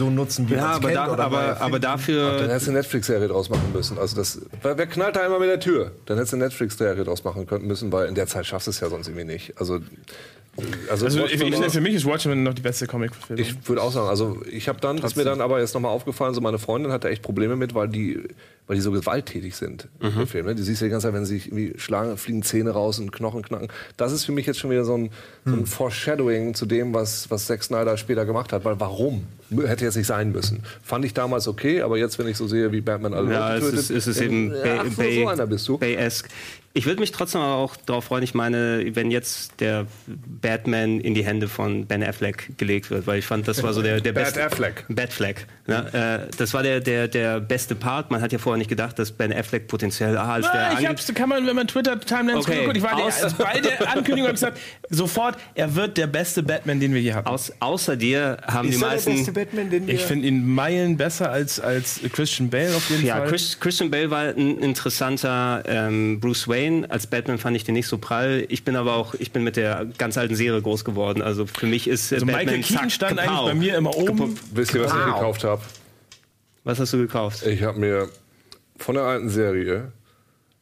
so nutzen, wie Ja, man es kennt. da, oder aber, aber Filmen. dann dafür, hättest du eine Netflix-Serie draus machen müssen. Also das, wer, wer knallt da immer mit der Tür? Dann hättest du eine Netflix-Serie draus machen können müssen, weil in der Zeit schaffst du es ja sonst irgendwie nicht. Also, also, Also ich, ich, für mich ist Watchmen noch die beste Comic-Verfilmung. Ich würde auch sagen, also ich habe dann, ist mir dann aber jetzt nochmal aufgefallen, so meine Freundin hatte echt Probleme mit, weil die, weil die so gewalttätig sind im Film. Ne? Die siehst du die ganze Zeit, wenn sie sich irgendwie schlagen, fliegen Zähne raus und Knochen knacken. Das ist für mich jetzt schon wieder so ein, so ein Foreshadowing zu dem, was, was Zack Snyder später gemacht hat. Weil warum? Hätte jetzt nicht sein müssen. Fand ich damals okay, aber jetzt, wenn ich so sehe, wie Batman alle ja, es Leute ist, tötet, es ist eben ja, Bay, ach, so, Bay, so einer bist du. Bay-esque. Ich würde mich trotzdem aber auch darauf freuen, ich meine, wenn jetzt der Batman in die Hände von Ben Affleck gelegt wird, weil ich fand, das war so der, der Bad beste... Affleck. Batfleck. Ne? Äh, das war der, der, der beste Part. Man hat ja vorher nicht gedacht, dass Ben Affleck potenziell ah, als der ich hab's, kann man, wenn man Twitter-Timelines Okay. guckt, ich war Aus- der, bei der Ankündigung ich gesagt, sofort, er wird der beste Batman, den wir je hatten. Aus, außer dir haben die ist der meisten... Batman, den wir... Ich finde ihn Meilen besser als, als Christian Bale auf jeden Ja, Fall. Chris, Christian Bale war ein interessanter ähm, Bruce Wayne. Als Batman fand ich den nicht so prall. Ich bin aber auch, ich bin mit der ganz alten Serie groß geworden. Also für mich ist äh, also Batman Michael Keaton zack, stand kapow. eigentlich bei mir immer oben. Wisst ihr, was ich gekauft habe? Was hast du gekauft? Ich habe mir von der alten Serie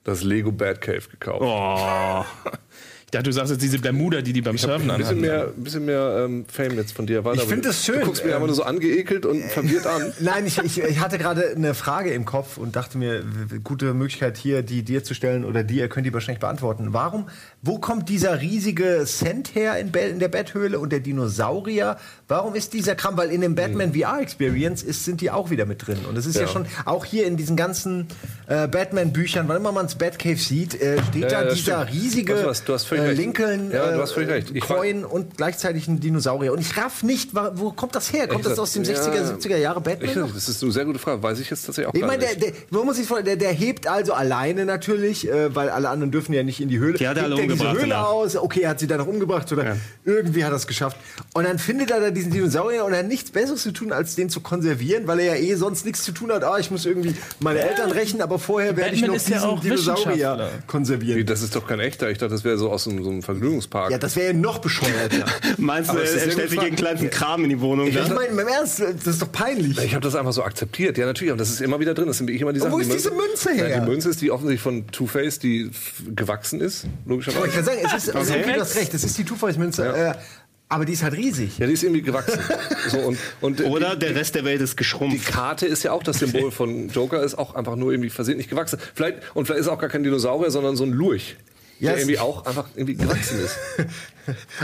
das Lego Batcave gekauft. Oh, dachte, du sagst jetzt diese Bermuda, die die beim Surfen Ein bisschen anhatten. mehr, ein bisschen mehr ähm, Fame jetzt von dir. Ich find das schön. Du guckst mir Ähm, einfach nur so angeekelt und verwirrt an. Nein, ich, ich, ich hatte gerade eine Frage im Kopf und dachte mir, gute Möglichkeit hier, die dir zu stellen oder die, ihr könnt die wahrscheinlich beantworten. Warum, wo kommt dieser riesige Cent her in, Be- in der Betthöhle und der Dinosaurier? Warum ist dieser Kram? Weil in dem Batman VR Experience ist, sind die auch wieder mit drin. Und es ist ja. Ja. schon, auch hier in diesen ganzen äh, Batman-Büchern, wann immer man das Batcave sieht, äh, steht Ja, da ja, das dieser stimmt. riesige was, du hast völlig äh. Lincoln Ja, du hast völlig recht. Ich Coin und gleichzeitig ein Dinosaurier. Und ich raff nicht, wo kommt das her? Kommt das aus dem 60er, Ja. 70er Jahre Batman? Ich, das ist eine sehr gute Frage. Weiß ich jetzt tatsächlich auch Ich gar meine, der, nicht. der, man muss sich vorstellen, der, der hebt also alleine natürlich, äh, weil alle anderen dürfen ja nicht in die Höhle. Die hat er alle diese umgebracht, Höhle danach. aus, okay, er hat sie dann noch umgebracht oder irgendwie hat er es geschafft. Und dann findet er da diesen Dinosaurier und er hat nichts Besseres zu tun, als den zu konservieren, weil er ja eh sonst nichts zu tun hat. Ah, ich muss irgendwie meine Eltern rächen, aber vorher werde ich noch ja diesen auch Dinosaurier konservieren. Das ist doch kein echter. Ich dachte, das wäre so aus einem, so einem Vergnügungspark. Ja, das wäre ja noch bescheuerter. meinst du, Aber er stellt sich gut gegen kleinsten Kram in die Wohnung? ich ne? meine, im Ernst, das ist doch peinlich. Ich habe das einfach so akzeptiert. Ja, natürlich. Aber das ist immer wieder drin. Das sind immer die Sachen. wo die ist diese Münze her? Ja, die Münze ist die offensichtlich von Two-Face, die gewachsen ist. Aber Logischerweise. ich kann sagen, es ist, also, Okay. du hast recht, es ist die Two-Face-Münze, Ja. äh, aber die ist halt riesig. Ja, die ist irgendwie gewachsen. so, und, und Oder der Rest der Welt ist die geschrumpft. Karte ist ja auch das Symbol von Joker, ist auch einfach nur irgendwie versehentlich gewachsen. Vielleicht, und vielleicht ist auch gar kein Dinosaurier, sondern so ein Lurch. Ja, der irgendwie auch einfach irgendwie gewachsen ist.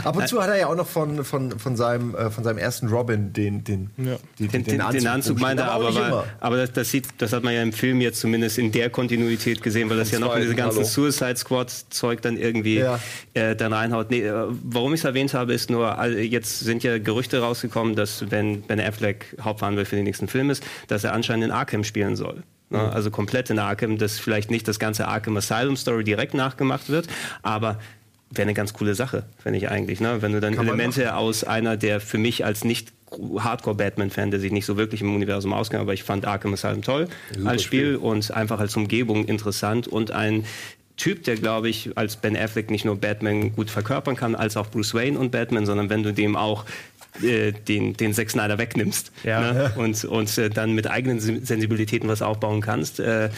Ab und zu hat er ja auch noch von, von, von, seinem, äh, von seinem ersten Robin den, den, Ja. die- Den, den, den Anzug meinte er, aber, immer. aber das, das, sieht, das hat man ja im Film jetzt zumindest in der Kontinuität gesehen, weil das ja noch in diese ganzen hallo. Suicide Squad-Zeug dann irgendwie Ja. äh, dann reinhaut. Nee, äh, warum ich es erwähnt habe, ist nur, jetzt sind ja Gerüchte rausgekommen, dass wenn Ben Affleck Hauptverhandler für den nächsten Film ist, dass er anscheinend in Arkham spielen soll. Ne? Also komplett in Arkham, dass vielleicht nicht das ganze Arkham Asylum Story direkt nachgemacht wird, aber wäre eine ganz coole Sache, finde ich eigentlich. Ne? Wenn du dann man Elemente aus einer der für mich als nicht Hardcore-Batman-Fan, der sich nicht so wirklich im Universum auskennt, aber ich fand Arkham Asylum toll als Spiel, und einfach als Umgebung interessant und ein Typ, der, glaube ich, als Ben Affleck nicht nur Batman gut verkörpern kann, als auch Bruce Wayne und Batman, sondern wenn du dem auch äh, den, den Zack Snyder wegnimmst Ja. ne? und, und äh, dann mit eigenen Sen- Sensibilitäten was aufbauen kannst. Äh,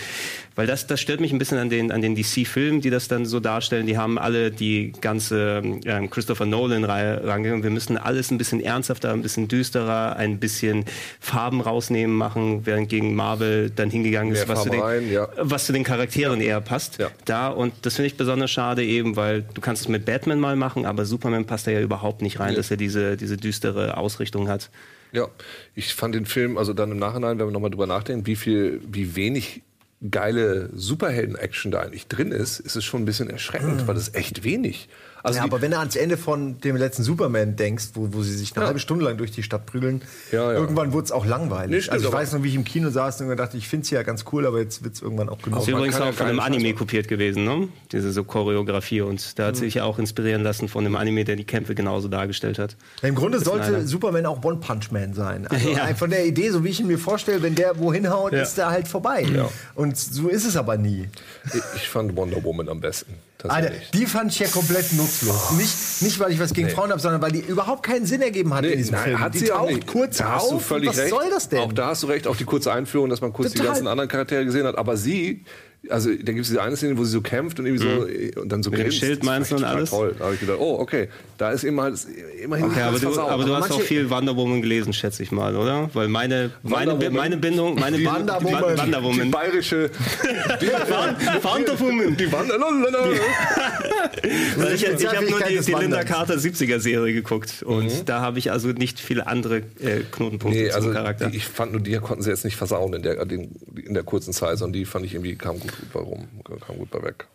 weil das, das stört mich ein bisschen an den, an den DC-Filmen, die das dann so darstellen. Die haben alle die ganze ähm, Christopher Nolan-Reihe rangegangen. Wir müssen alles ein bisschen ernsthafter, ein bisschen düsterer, ein bisschen Farben rausnehmen machen, während gegen Marvel dann hingegangen ist, was zu, den, rein, ja. was zu den Charakteren eher passt. Ja. Da und das finde ich besonders schade eben, weil du kannst es mit Batman mal machen, aber Superman passt da ja überhaupt nicht rein, dass er diese, diese düstere Ausrichtung hat. Ja, ich fand den Film, also dann im Nachhinein, wenn wir nochmal drüber nachdenken, wie viel, wie wenig geile Superhelden-Action da eigentlich drin ist, ist es schon ein bisschen erschreckend, weil das echt wenig. Also ja, aber wenn du ans Ende von dem letzten Superman denkst, wo, wo sie sich eine Ja. halbe Stunde lang durch die Stadt prügeln, Ja, ja. irgendwann wurde es auch langweilig. Nee, stimmt, also ich weiß noch, wie ich im Kino saß und mir dachte, ich finde es ja ganz cool, aber jetzt wird es irgendwann auch genug. Ist man übrigens auch von einem Anime kopiert gewesen, ne? Diese so Choreografie und da hat sich ja auch inspirieren lassen von dem Anime, der die Kämpfe genauso dargestellt hat. Im Grunde sollte Snyder. Superman auch One Punch Man sein. Also Ja. von der Idee, so wie ich ihn mir vorstelle, wenn der wohin haut, Ja. ist der halt vorbei. Und so ist es aber nie. ich fand Wonder Woman am besten. Alter, die fand ich ja komplett nutzlos. Nicht, nicht, weil ich was gegen Frauen habe, sondern weil die überhaupt keinen Sinn ergeben hat in diesem nein, Film. hat die sie auch nicht. kurz da auf. was recht. soll das denn? Auch da hast du recht, auch die kurze Einführung, dass man kurz die Total. ganzen anderen Charaktere gesehen hat. Aber sie, also da gibt es diese eine Szene, wo sie so kämpft und irgendwie so und dann so Mhm. Mit dem grinst. Schild meinst du und alles? Toll. Da habe ich gedacht, oh, okay, da ist immer, immerhin Okay, aber du, aber du hast auch viel Wonder Woman gelesen, schätze ich mal, oder? Weil meine, meine, meine Bindung, meine Die- Wonder die- bayerische Wonder Woman. die. Weil ich ich habe nur die, die Linda Wanderns. Carter 70er Serie geguckt und da habe ich also nicht viele andere äh, Knotenpunkte Nee, zum also Charakter. ich fand nur, die konnten sie jetzt nicht versauen in der, in der kurzen Zeit, sondern die fand ich irgendwie, kam gut rüber rum, kam gut bei weg.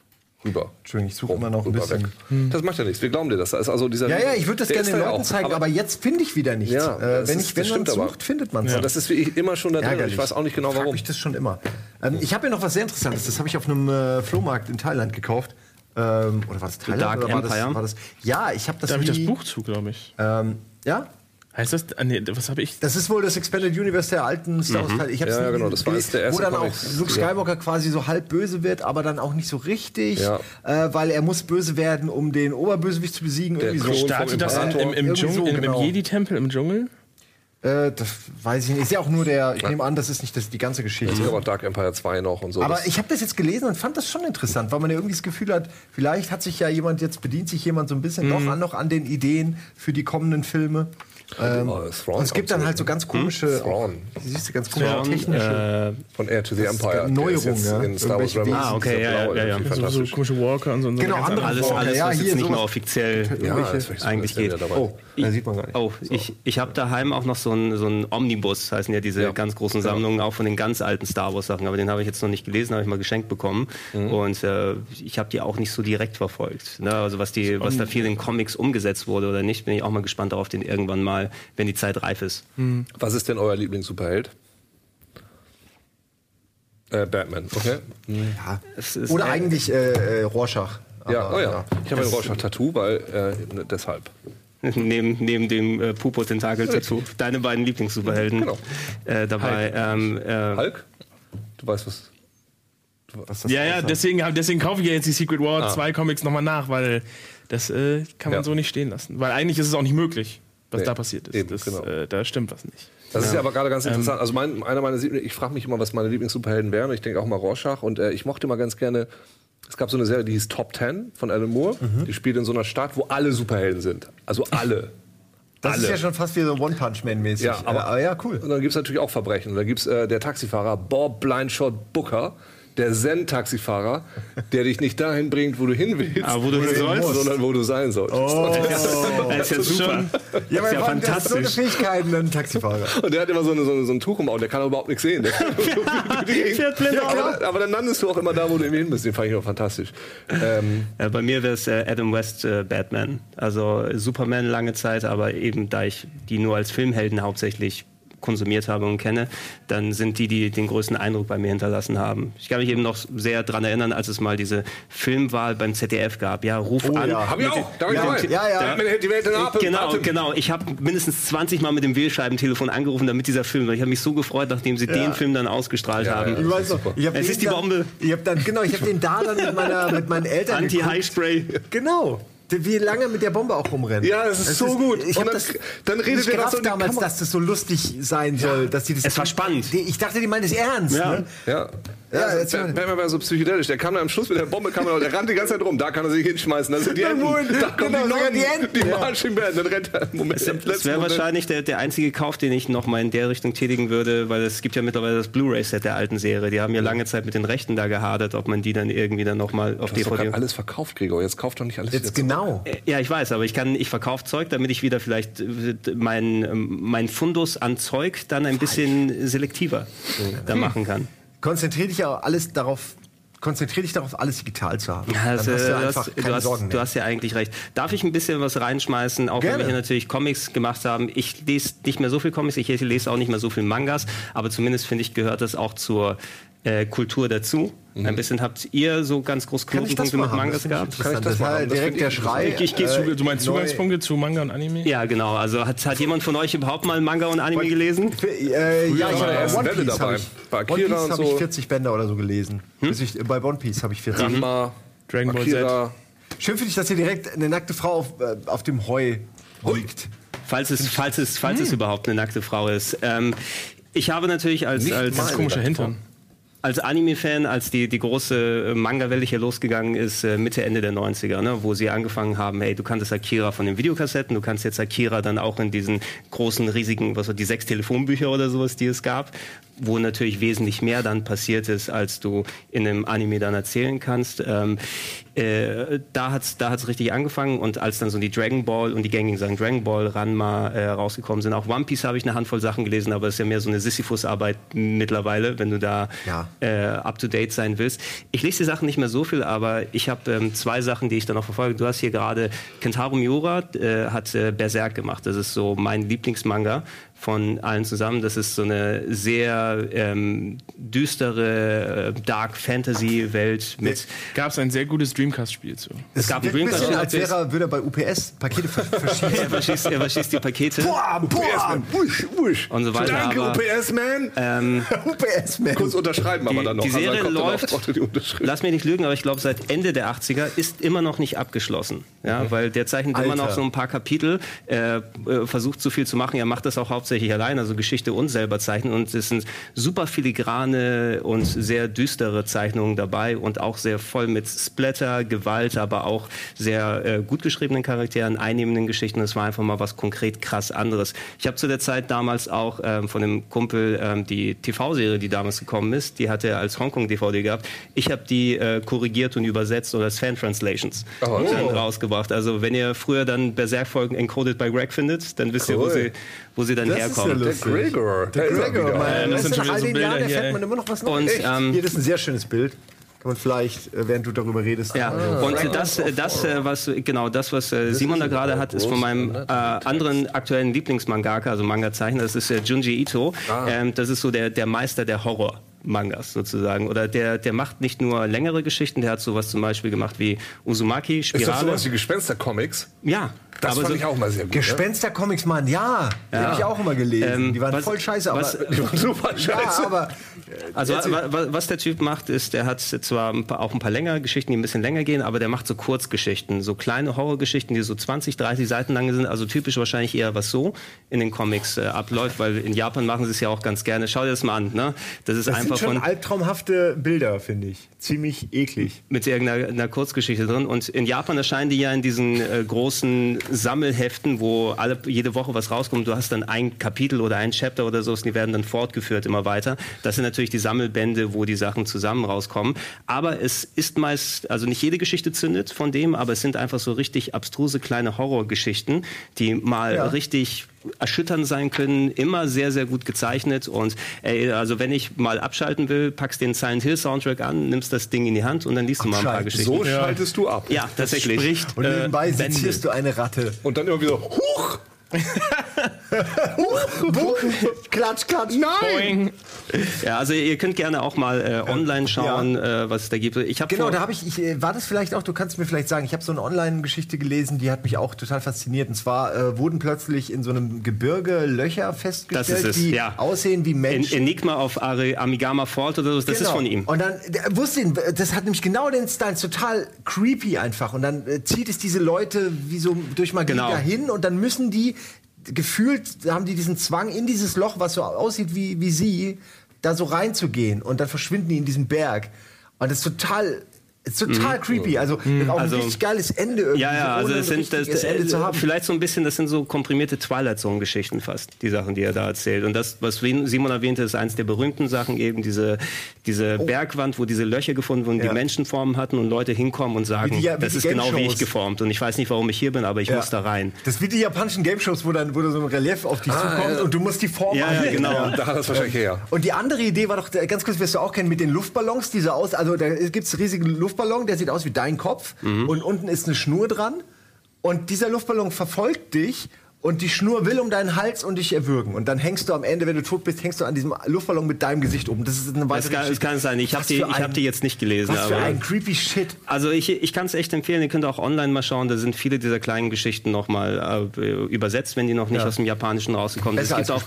Rüber. Entschuldigung, ich suche immer noch ein rüber bisschen. Weg. Das macht ja nichts, wir glauben dir das. Also dieser Ja, ja, ich würde das gerne den Leuten zeigen, aber, jetzt finde ich wieder nichts. Ja, äh, das wenn ist- ich, wenn das man aber. sucht, findet man es. Ja. Das ist wie immer schon da drin. Ärgerlich. Ich weiß auch nicht genau Frag warum. mich das schon immer. Ähm, ich habe ja noch was sehr Interessantes. Das habe ich auf einem äh, Flohmarkt in Thailand gekauft. Ähm, oder war das Thailand? Dark oder war das, Empire? war das? Ja, ich habe das. Da habe ich das Buch zu, glaube ich. Ähm, ja, Heißt das? Ah, nee, was habe ich? das ist wohl das Expanded Universe der alten Star Wars Teile. Ich hab's Mhm. Ja, nie genau, das war gelesen, der ersten Wo dann auch. Luke Skywalker quasi so halb böse wird, aber dann auch nicht so richtig, Ja. äh, weil er muss böse werden, um den Oberbösewicht zu besiegen. Der irgendwie so. Startet das im, im, Dschungel, so, im, im genau. Jedi-Tempel im Dschungel? Äh, das weiß ich nicht. Ist ja auch nur der. Ich nehme an, das ist nicht das, die ganze Geschichte. Es gibt aber auch Dark Empire 2 noch und so. Aber ich habe das jetzt gelesen und fand das schon interessant, weil man ja irgendwie das Gefühl hat, vielleicht hat sich ja jemand jetzt bedient sich jemand so ein bisschen doch an, noch an den Ideen für die kommenden Filme. Ähm, Oh, und es gibt dann halt so zurück, ganz komische, Hm? Siehst du, ganz komische Thrawn, technische. äh, von Air to the Empire. Der Neuerung, ist jetzt ja. In Star Wars Rebels. Ah, okay, ja, ja, ja. ist So, so komische Walker und so. Genau, andere alles, alles Ja, was hier jetzt nicht mehr offiziell Ja, eigentlich geht. ja. Oh, da sieht man gar nicht. Oh, ich, ich habe daheim auch noch so einen so einen Omnibus, heißen ja diese Ja. ganz großen Sammlungen, auch von den ganz alten Star Wars Sachen, aber den habe ich jetzt noch nicht gelesen, habe ich mal geschenkt bekommen Mhm. und äh, ich habe die auch nicht so direkt verfolgt. Ne? Also was die, was da viel in Comics umgesetzt wurde oder nicht, bin ich auch mal gespannt darauf, den irgendwann mal, wenn die Zeit reif ist. Was ist denn euer Lieblings-Superheld? Äh, Batman, okay. Ja. Es ist, Oder äh, eigentlich äh, äh, Rorschach. Ja, Aber, oh ja. Ich habe ein Rorschach-Tattoo, weil äh, ne, deshalb. neben, neben dem äh, Pupo-Tentakel-Tattoo. Deine beiden Lieblings-Superhelden Genau. äh, dabei. Ähm, äh, Hulk? Du weißt was. Was das Ja, ja, deswegen, deswegen kaufe ich ja jetzt die Secret War 2 Comics nochmal nach, weil das äh, kann man Ja. so nicht stehen lassen. Weil eigentlich ist es auch nicht möglich, was Nee, da passiert ist. eben, das, genau. äh, da stimmt was nicht. Das ist ja aber gerade ganz interessant. Also mein, einer meiner ich frage mich immer, was meine Lieblings-Superhelden wären. Ich denke auch mal Rorschach. Und äh, ich mochte mal ganz gerne. Es gab so eine Serie, die hieß Top Ten von Alan Moore. Die spielt in so einer Stadt, wo alle Superhelden sind. Also alle. Das alle. ist ja schon fast wie so One Punch Man mäßig. Ja, aber- ja, cool. Und dann gibt es natürlich auch Verbrechen. Da gibt es äh, der Taxifahrer Bob Blindshot Booker, der Zen-Taxifahrer, der dich nicht dahin bringt, wo du hin willst, Aber wo du hin sollst. sondern wo du sein sollst. das ist ja super. Ja, ist ja aber Mann, der hat so eine fantastisch. Fähigkeiten, ein Taxifahrer. Und der hat immer so, eine, so, eine, so ein Tuch im Auge, der kann überhaupt nichts sehen. Ja, aber, aber dann landest du auch immer da, wo du hin bist. Den fand ich auch fantastisch. Ähm, Äh, bei mir wäre es äh, Adam West äh, Batman. Also Superman lange Zeit, aber eben da ich die nur als Filmhelden hauptsächlich konsumiert habe und kenne, dann sind die, die den größten Eindruck bei mir hinterlassen haben. Ich kann mich eben noch sehr daran erinnern, als es mal diese Filmwahl beim ZDF gab. Ja, ruf Oh an. ja. Hab ich auch. Da war ich Ja, dabei. ja, ja. Da- Die Welt in Atem. Genau, Atem. genau. Ich habe mindestens 20 Mal mit dem Wählscheibentelefon angerufen, damit dieser Film. Ich habe mich so gefreut, nachdem sie den Film dann ausgestrahlt Ja, haben. Ich weiß noch, ich hab Es den ist die dann- Bombe. Ich hab dann, genau, ich habe den da dann mit, meiner, mit meinen Eltern. Anti-High-Spray. Genau. Wie lange mit der Bombe auch rumrennen. Ja, das ist Es so gut. Ich Und habe dann- das dann redet nicht er so damals, dass das so lustig sein soll. Dass die das Es war spannend. Die- Ich dachte, die meinen es ernst. Ja. Ne? Ja. Ja, Ja, jetzt mal- Batman war so psychedelisch. Der kam dann am Schluss mit der Bombe, kam er, der rennt die ganze Zeit rum. Da kann er sich hinschmeißen. Da sind die Enten. Da kommen Genau, die Nonnen, die Enten, die ja. Marching Band. Dann rennt er im Moment. Das letzten wäre wahrscheinlich der, der einzige Kauf, den ich noch mal in der Richtung tätigen würde, weil es gibt ja mittlerweile das Blu-ray-Set der alten Serie. Die haben ja lange Zeit mit den Rechten da gehadert, ob man die dann irgendwie dann noch mal auf Du hast doch DVD... grad alles verkauft, Gregor. Jetzt kauft doch nicht alles Jetzt genau. Ja, ich weiß, aber ich kann, ich verkaufe Zeug, damit ich wieder vielleicht äh, mein, ähm, mein Fundus an Zeug dann ein bisschen selektiver da machen kann. Konzentrier dich ja alles darauf. Konzentrier dich darauf, alles digital zu haben. Also, hast du hast, keine du, hast, du hast ja eigentlich recht. Darf ich ein bisschen was reinschmeißen, auch wenn Gerne. wir hier natürlich Comics gemacht haben? Ich lese nicht mehr so viel Comics, ich lese auch nicht mehr so viel Mangas, aber zumindest finde ich, gehört das auch zur äh, Kultur dazu. Ein bisschen habt ihr so ganz groß Knotenpunkte mit? Mangas gehabt? Kann ich das mal? Das direkt der Schrei. Ich, ich gehe zu, äh, du meinst Zugangspunkte zu Manga und Anime? Ja, genau. Also hat, hat jemand von euch überhaupt mal Manga und Anime gelesen? Für, äh, ja, ich habe erste One Piece, dabei. habe ich, Bei One Piece habe ich so. 40 Bänder oder so gelesen. Bis ich, bei One Piece habe ich 40. Ranma, Dragon Ball Akira. Schön finde ich, dass hier direkt eine nackte Frau auf, äh, auf dem Heu liegt. Falls es, falls es, falls es überhaupt eine nackte Frau ist. Ähm, ich habe natürlich als, als, mal. Das komische Hintern. Als Anime-Fan, als die, die große äh, Manga-Welle hier losgegangen ist, äh, Mitte, Ende der 90er, ne, wo sie angefangen haben, hey, du kanntest Akira von den Videokassetten, du kannst jetzt Akira dann auch in diesen großen, riesigen, was war die sechs Telefonbücher oder sowas, die es gab, wo natürlich wesentlich mehr dann passiert ist, als du in einem Anime dann erzählen kannst. Ähm, äh, da hat's da hat's richtig angefangen und als dann so die Dragon Ball und die gängigen Sachen Dragon Ball, Ranma äh, rausgekommen sind, auch One Piece habe ich eine Handvoll Sachen gelesen, aber es ist ja mehr so eine Sisyphus-Arbeit mittlerweile, wenn du da Ja. Äh, up to date sein willst. Ich lese die Sachen nicht mehr so viel, aber ich habe ähm, zwei Sachen, die ich dann noch verfolge. Du hast hier gerade Kentaro Miura äh, hat äh, Berserk gemacht. Das ist so mein Lieblingsmanga von allen zusammen. Das ist so eine sehr ähm, düstere äh, Dark Fantasy Welt mit Gab es ein sehr gutes Dreamcast-Spiel zu. es gab ein Ein bisschen, Dreamcast als wäre er, würde er bei UPS Pakete ver- verschieben. er verschießt, er verschießt die Pakete boah, boah, wusch, wusch. und so weiter. Danke, aber, UPS-Man. UPS, man. Kurz unterschreiben aber Die- dann noch. die Also Serie auch- läuft-. Lass mich nicht lügen, aber ich glaube, seit Ende der 80er ist immer noch nicht abgeschlossen. Ja, weil der zeichnet immer Alter. noch so ein paar Kapitel, äh, äh, versucht so viel zu machen. Er macht das auch hauptsächlich allein, also Geschichte und selber zeichnen. Und es sind super filigrane und sehr düstere Zeichnungen dabei und auch sehr voll mit Splatter, Gewalt, aber auch sehr äh, gut geschriebenen Charakteren, einnehmenden Geschichten. Es war einfach mal was konkret krass anderes. Ich habe zu der Zeit damals auch ähm, von einem Kumpel ähm, die TV-Serie, die damals gekommen ist, die hatte er als Hongkong-DVD gehabt. Ich habe die äh, korrigiert und übersetzt oder als Fan-Translations Oh. dann rausgebracht. Also wenn ihr früher dann Berserk-Folgen encoded by Greg findet, dann wisst ihr, wo Cool. sie, wo sie dann Das ist ja herkommen. lustig. Gregor. Der Da ist er Gregor, man, Ja, das weißt sind schon wieder so Bilder Jahren hier, ey. man immer noch was. Und, Echt? ähm, Hier, ist ein sehr schönes Bild. Kann man vielleicht, äh, während du darüber redest. Ja, und das, das, äh, was genau das, was Simon da gerade hat, ist von meinem äh, anderen aktuellen Lieblingsmangaka, also Manga-Zeichner, das ist äh, Junji Ito. Ähm, das ist so der, der Meister der Horror. Mangas sozusagen. Oder der, der macht nicht nur längere Geschichten, der hat sowas zum Beispiel gemacht wie Uzumaki, Ist das Spirale. sowas wie Gespenster-Comics? ja, Das aber fand so, ich auch mal sehr gut. ne? Gespenster-Comics, Mann, ja. Die habe ich auch immer gelesen. Ähm, die waren was- voll scheiße, aber. was- Die waren super ja, scheiße. aber. Also wa wa was der Typ macht, ist, der hat zwar ein paar, auch ein paar längere Geschichten, die ein bisschen länger gehen, aber der macht so Kurzgeschichten, so kleine Horrorgeschichten, die so 20, 30 Seiten lang sind. Also typisch wahrscheinlich eher, was so in den Comics äh, abläuft, weil in Japan machen sie es ja auch ganz gerne. Schau dir das mal an, ne? Das ist Das einfach sind schon von albtraumhafte Bilder, finde ich. Ziemlich eklig. mit irgendeiner einer Kurzgeschichte drin. Und in Japan erscheinen die ja in diesen äh, großen Sammelheften, wo alle, jede Woche was rauskommt. Du hast dann ein Kapitel oder ein Chapter oder so, und die werden dann fortgeführt immer weiter. Das sind natürlich die Sammelbände, wo die Sachen zusammen rauskommen. Aber es ist meist, also nicht jede Geschichte zündet von dem, aber es sind einfach so richtig abstruse kleine Horrorgeschichten, die mal Ja. richtig erschütternd sein können, immer sehr, sehr gut gezeichnet und ey, also wenn ich mal abschalten will, packst den Silent Hill Soundtrack an, nimmst das Ding in die Hand und dann liest du mal ein paar. Geschichten. So schaltest du ab. Ja, tatsächlich. Und Äh, nebenbei sezierst du eine Ratte. Und dann immer wieder, huch! Klatsch, klatsch. Boing. Ja, also ihr könnt gerne auch mal äh, online schauen, äh, was es da gibt. Ich Genau, da habe ich, ich, äh, war das vielleicht auch, du kannst mir vielleicht sagen, ich habe so eine Online-Geschichte gelesen, die hat mich auch total fasziniert. Und zwar äh, wurden plötzlich in so einem Gebirge Löcher festgestellt, ist die ja. aussehen wie En Menschen. Enigma auf Ari- Amigama Fault oder so, das ist Genau. von ihm. Und dann der wusste ihn, das hat nämlich genau den Style, ist total creepy einfach. Und dann äh, zieht es diese Leute wie so durch Magie Genau. dahin und dann müssen die gefühlt haben die diesen Zwang in dieses Loch, was so aussieht wie wie sie, da so reinzugehen und dann verschwinden die in diesem Berg. Und das ist total ist total creepy, also auch Also- ein richtig geiles Ende irgendwie, Ja, ja, so also ein sind das, richtiges Ende zu haben. vielleicht so ein bisschen, das sind so komprimierte Twilight Zone Geschichten fast, die Sachen, die er da erzählt. Und das, was Simon erwähnte, ist eins der berühmten Sachen eben diese diese Bergwand, wo diese Löcher gefunden wurden, Oh. Ja. die Menschenformen hatten und Leute hinkommen und sagen, die- das ist genau wie ich geformt und ich weiß nicht, warum ich hier bin, aber ich Ja. muss da rein. Das ist wie die japanischen Game Shows, wo dann wo da so ein Relief auf dich zukommt und du musst die Form Ja, ja, anlegen. genau. Da hat das wahrscheinlich her. Und die andere Idee war doch, ganz kurz, wirst du auch kennen, mit den Luftballons, die so aus, also da gibt es einen riesigen Luftballon, der sieht aus wie dein Kopf Mhm. und unten ist eine Schnur dran und dieser Luftballon verfolgt dich und die Schnur will um deinen Hals und dich erwürgen. Und dann hängst du am Ende, wenn du tot bist, hängst du an diesem Luftballon mit deinem Gesicht oben. Das ist eine Das weitere kann, das kann sein. Ich habe die, ich hab die jetzt nicht gelesen. Was für aber ein creepy Shit. Also ich, ich kann es echt empfehlen, ihr könnt auch online mal schauen, da sind viele dieser kleinen Geschichten nochmal äh, übersetzt, wenn die noch nicht Ja. aus dem Japanischen rausgekommen sind. Besser als auch,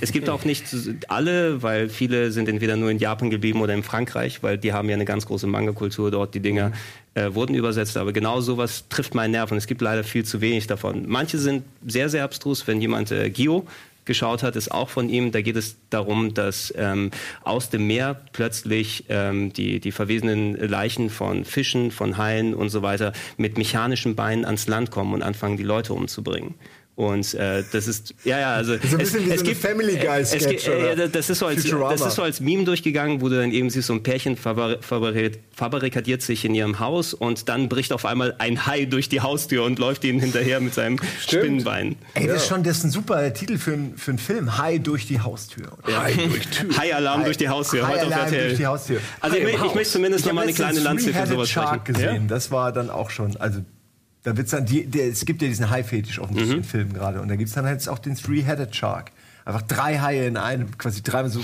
es gibt auch nicht alle, weil viele sind entweder nur in Japan geblieben oder in Frankreich, weil die haben ja eine ganz große Manga-Kultur dort, die Dinger äh, wurden übersetzt, aber genau sowas trifft meinen Nerv und es gibt leider viel zu wenig davon. Manche sind sehr, sehr abstrus, wenn jemand äh, Gio geschaut hat, ist auch von ihm. Da geht es darum, dass ähm, aus dem Meer plötzlich ähm, die, die verwesenen Leichen von Fischen, von Haien und so weiter mit mechanischen Beinen ans Land kommen und anfangen, die Leute umzubringen. Und äh, das ist, ja, ja, also. ein bisschen wie so eine Family Guy es, Sketch, äh, oder? äh, das, ist so als, Futurama. das ist so als Meme durchgegangen, wo du dann eben siehst, so ein Pärchen fabrikadiert sich in ihrem Haus und dann bricht auf einmal ein Hai durch die Haustür und läuft ihnen hinterher mit seinem Spinnenbein. Ey, das ist schon das ist ein super Titel für, einen- für einen Film. Hai durch die Haustür. Hi, durch Tür. Hai-Alarm Hai- durch die Haustür. Hai-Alarm RTL. durch die Haustür. Also ich, Hai ich Haus. möchte zumindest noch hab mal eine kleine Lanze für sowas Shark sprechen. gesehen. Das war dann auch schon, also da wird's dann die, der, es gibt ja diesen Hai-Fetisch offensichtlich Mhm. in Filmen gerade und da gibt's dann halt auch den Three-Headed Shark. Einfach drei Haie in einem, quasi dreimal so.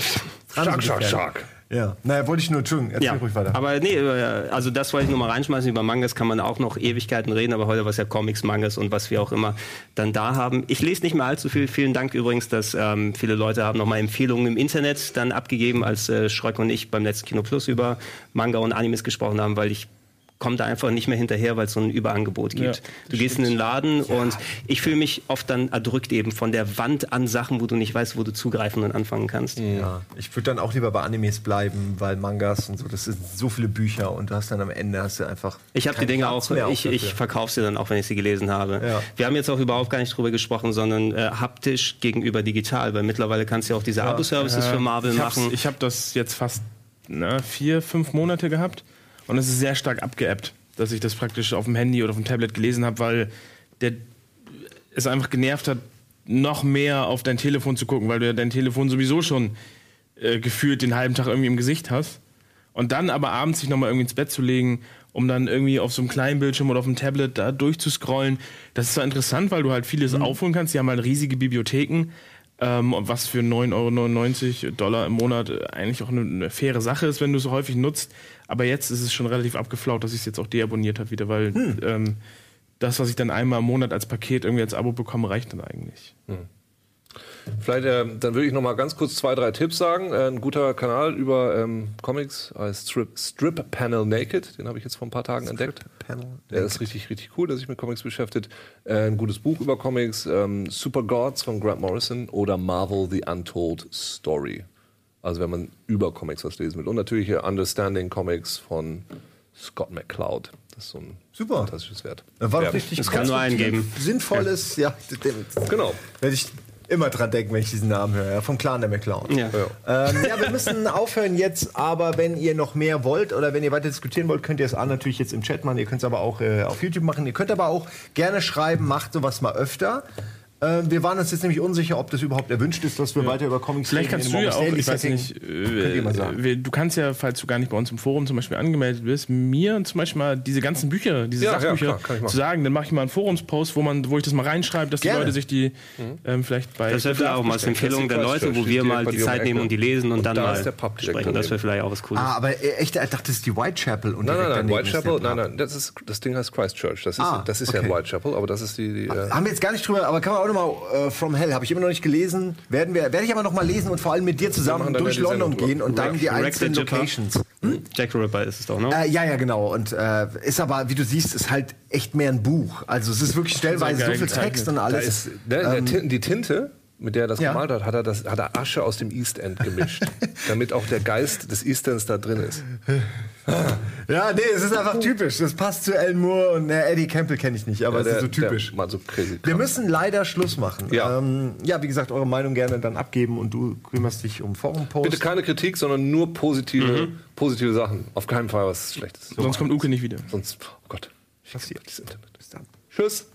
Shark, Shark, Shark. Ja, naja, wollte ich nur, Entschuldigung, erzähl Ja, ruhig weiter. aber nee, äh, also das wollte ich nur mal reinschmeißen. Über Mangas kann man auch noch Ewigkeiten reden, aber heute was ja Comics, Mangas und was wir auch immer dann da haben. Ich lese nicht mehr allzu viel. Vielen Dank übrigens, dass ähm, viele Leute haben nochmal Empfehlungen im Internet dann abgegeben, als äh, Schröck und ich beim letzten Kino Plus über Manga und Animes gesprochen haben, weil ich komme da einfach nicht mehr hinterher, weil es so ein Überangebot gibt. Ja, du gehst in den Laden und ich fühle mich oft dann erdrückt eben von der Wand an Sachen, wo du nicht weißt, wo du zugreifen und anfangen kannst. ja, ich würde dann auch lieber bei Animes bleiben, weil Mangas und so, das sind so viele Bücher und du hast dann am Ende hast du einfach. Ich habe die Dinge Platz auch, ich, ich verkaufe sie dann auch, wenn ich sie gelesen habe. Ja. Wir haben jetzt auch überhaupt gar nicht drüber gesprochen, sondern äh, haptisch gegenüber digital, weil mittlerweile kannst du ja auch diese Abo-Services für Marvel ich machen. Ich habe das jetzt fast na, vier, fünf Monate gehabt und es ist sehr stark abgeappt, dass ich das praktisch auf dem Handy oder auf dem Tablet gelesen habe, weil der es einfach genervt hat, noch mehr auf dein Telefon zu gucken, weil du ja dein Telefon sowieso schon äh, gefühlt den halben Tag irgendwie im Gesicht hast. Und dann aber abends sich nochmal irgendwie ins Bett zu legen, um dann irgendwie auf so einem kleinen Bildschirm oder auf dem Tablet da durchzuscrollen. Das ist zwar interessant, weil du halt vieles aufholen kannst. Die haben halt riesige Bibliotheken, ähm, und was für 9,99 Euro Dollar im Monat eigentlich auch eine, eine faire Sache ist, wenn du es häufig nutzt. Aber jetzt ist es schon relativ abgeflaut, dass ich es jetzt auch deabonniert habe wieder, weil ähm, das, was ich dann einmal im Monat als Paket irgendwie als Abo bekomme, reicht dann eigentlich. Vielleicht, äh, dann würde ich noch mal ganz kurz zwei, drei Tipps sagen. Äh, ein guter Kanal über ähm, Comics heißt Strip, Strip Panel Naked. Den habe ich jetzt vor ein paar Tagen entdeckt. Panel Der ist richtig, richtig cool, der sich mit Comics beschäftigt. Äh, ein gutes Buch über Comics, ähm, Super Gods von Grant Morrison oder Marvel The Untold Story. Also wenn man über Comics was lesen will. Und natürlich hier Understanding Comics von Scott McCloud. Das ist so ein Super. fantastisches Wert. War doch Ja. richtig Es kann nur einen geben. Sinnvolles, ja. dem- Genau. Werde ich immer dran denken, wenn ich diesen Namen höre. Ja, vom Clan der McClown. Ja. Ähm, ja, wir müssen aufhören jetzt, aber wenn ihr noch mehr wollt oder wenn ihr weiter diskutieren wollt, könnt ihr es A natürlich jetzt im Chat machen, ihr könnt es aber auch äh, auf YouTube machen, ihr könnt aber auch gerne schreiben, macht sowas mal öfter. Äh, wir waren uns jetzt nämlich unsicher, ob das überhaupt erwünscht ist, dass wir weiter über Comics Vielleicht kannst du ja auch, ich weiß nicht, äh, sagen. wir- du kannst ja, falls du gar nicht bei uns im Forum zum Beispiel angemeldet bist, mir zum Beispiel mal diese ganzen Bücher, diese Ja, ja, Sachbücher klar, ich machen. zu sagen. Dann mache ich mal einen Forumspost, wo man, wo ich das mal reinschreibe, dass Gerne. die Leute sich die ähm, vielleicht bei Das wäre vielleicht auch mal als. Empfehlung der Leute, wo wir mal die Zeit nehmen und die lesen und, Und dann da mal sprechen. Das wäre vielleicht auch was Cooles. Ah, aber äh, echt, ich dachte, das ist die Whitechapel. Und Nein, nein, nein, Whitechapel, nein, nein, das, ist, das Ding heißt Christchurch. Das ist, Ah, das ist ja Whitechapel, aber das ist die. die äh, Haben wir jetzt gar nicht drüber, aber kann man auch nochmal äh, From Hell, habe ich immer noch nicht gelesen. Werden wir, werde ich aber noch mal lesen und vor allem mit dir zusammen durch London gehen und dann die einzelnen. Locations. Jack the Ripper ist es doch, ne? Äh, ja, ja, genau. Und äh, ist aber, wie du siehst, ist halt echt mehr ein Buch. Also es ist wirklich stellenweise so viel. Text und alles. ne, Tin- die Tinte, mit der er das Ja. gemalt hat, hat er, das, hat er Asche aus dem East End gemischt, damit auch der Geist des East Ends da drin ist. ja, nee, es ist einfach typisch. Das passt zu Alan Moore und äh, Eddie Campbell kenne ich nicht, aber es ist so typisch. Der, mal so crazy. Wir müssen leider Schluss machen. Ja. ähm, ja, wie gesagt, eure Meinung gerne dann abgeben und du kümmerst dich um Forum-Posts. Bitte keine Kritik, sondern nur positive, positive Sachen. Auf keinen Fall was Schlechtes. Sonst kommt Uke nicht wieder. Sonst, oh Gott, passiert das Internet. Bis dann. Tschüss.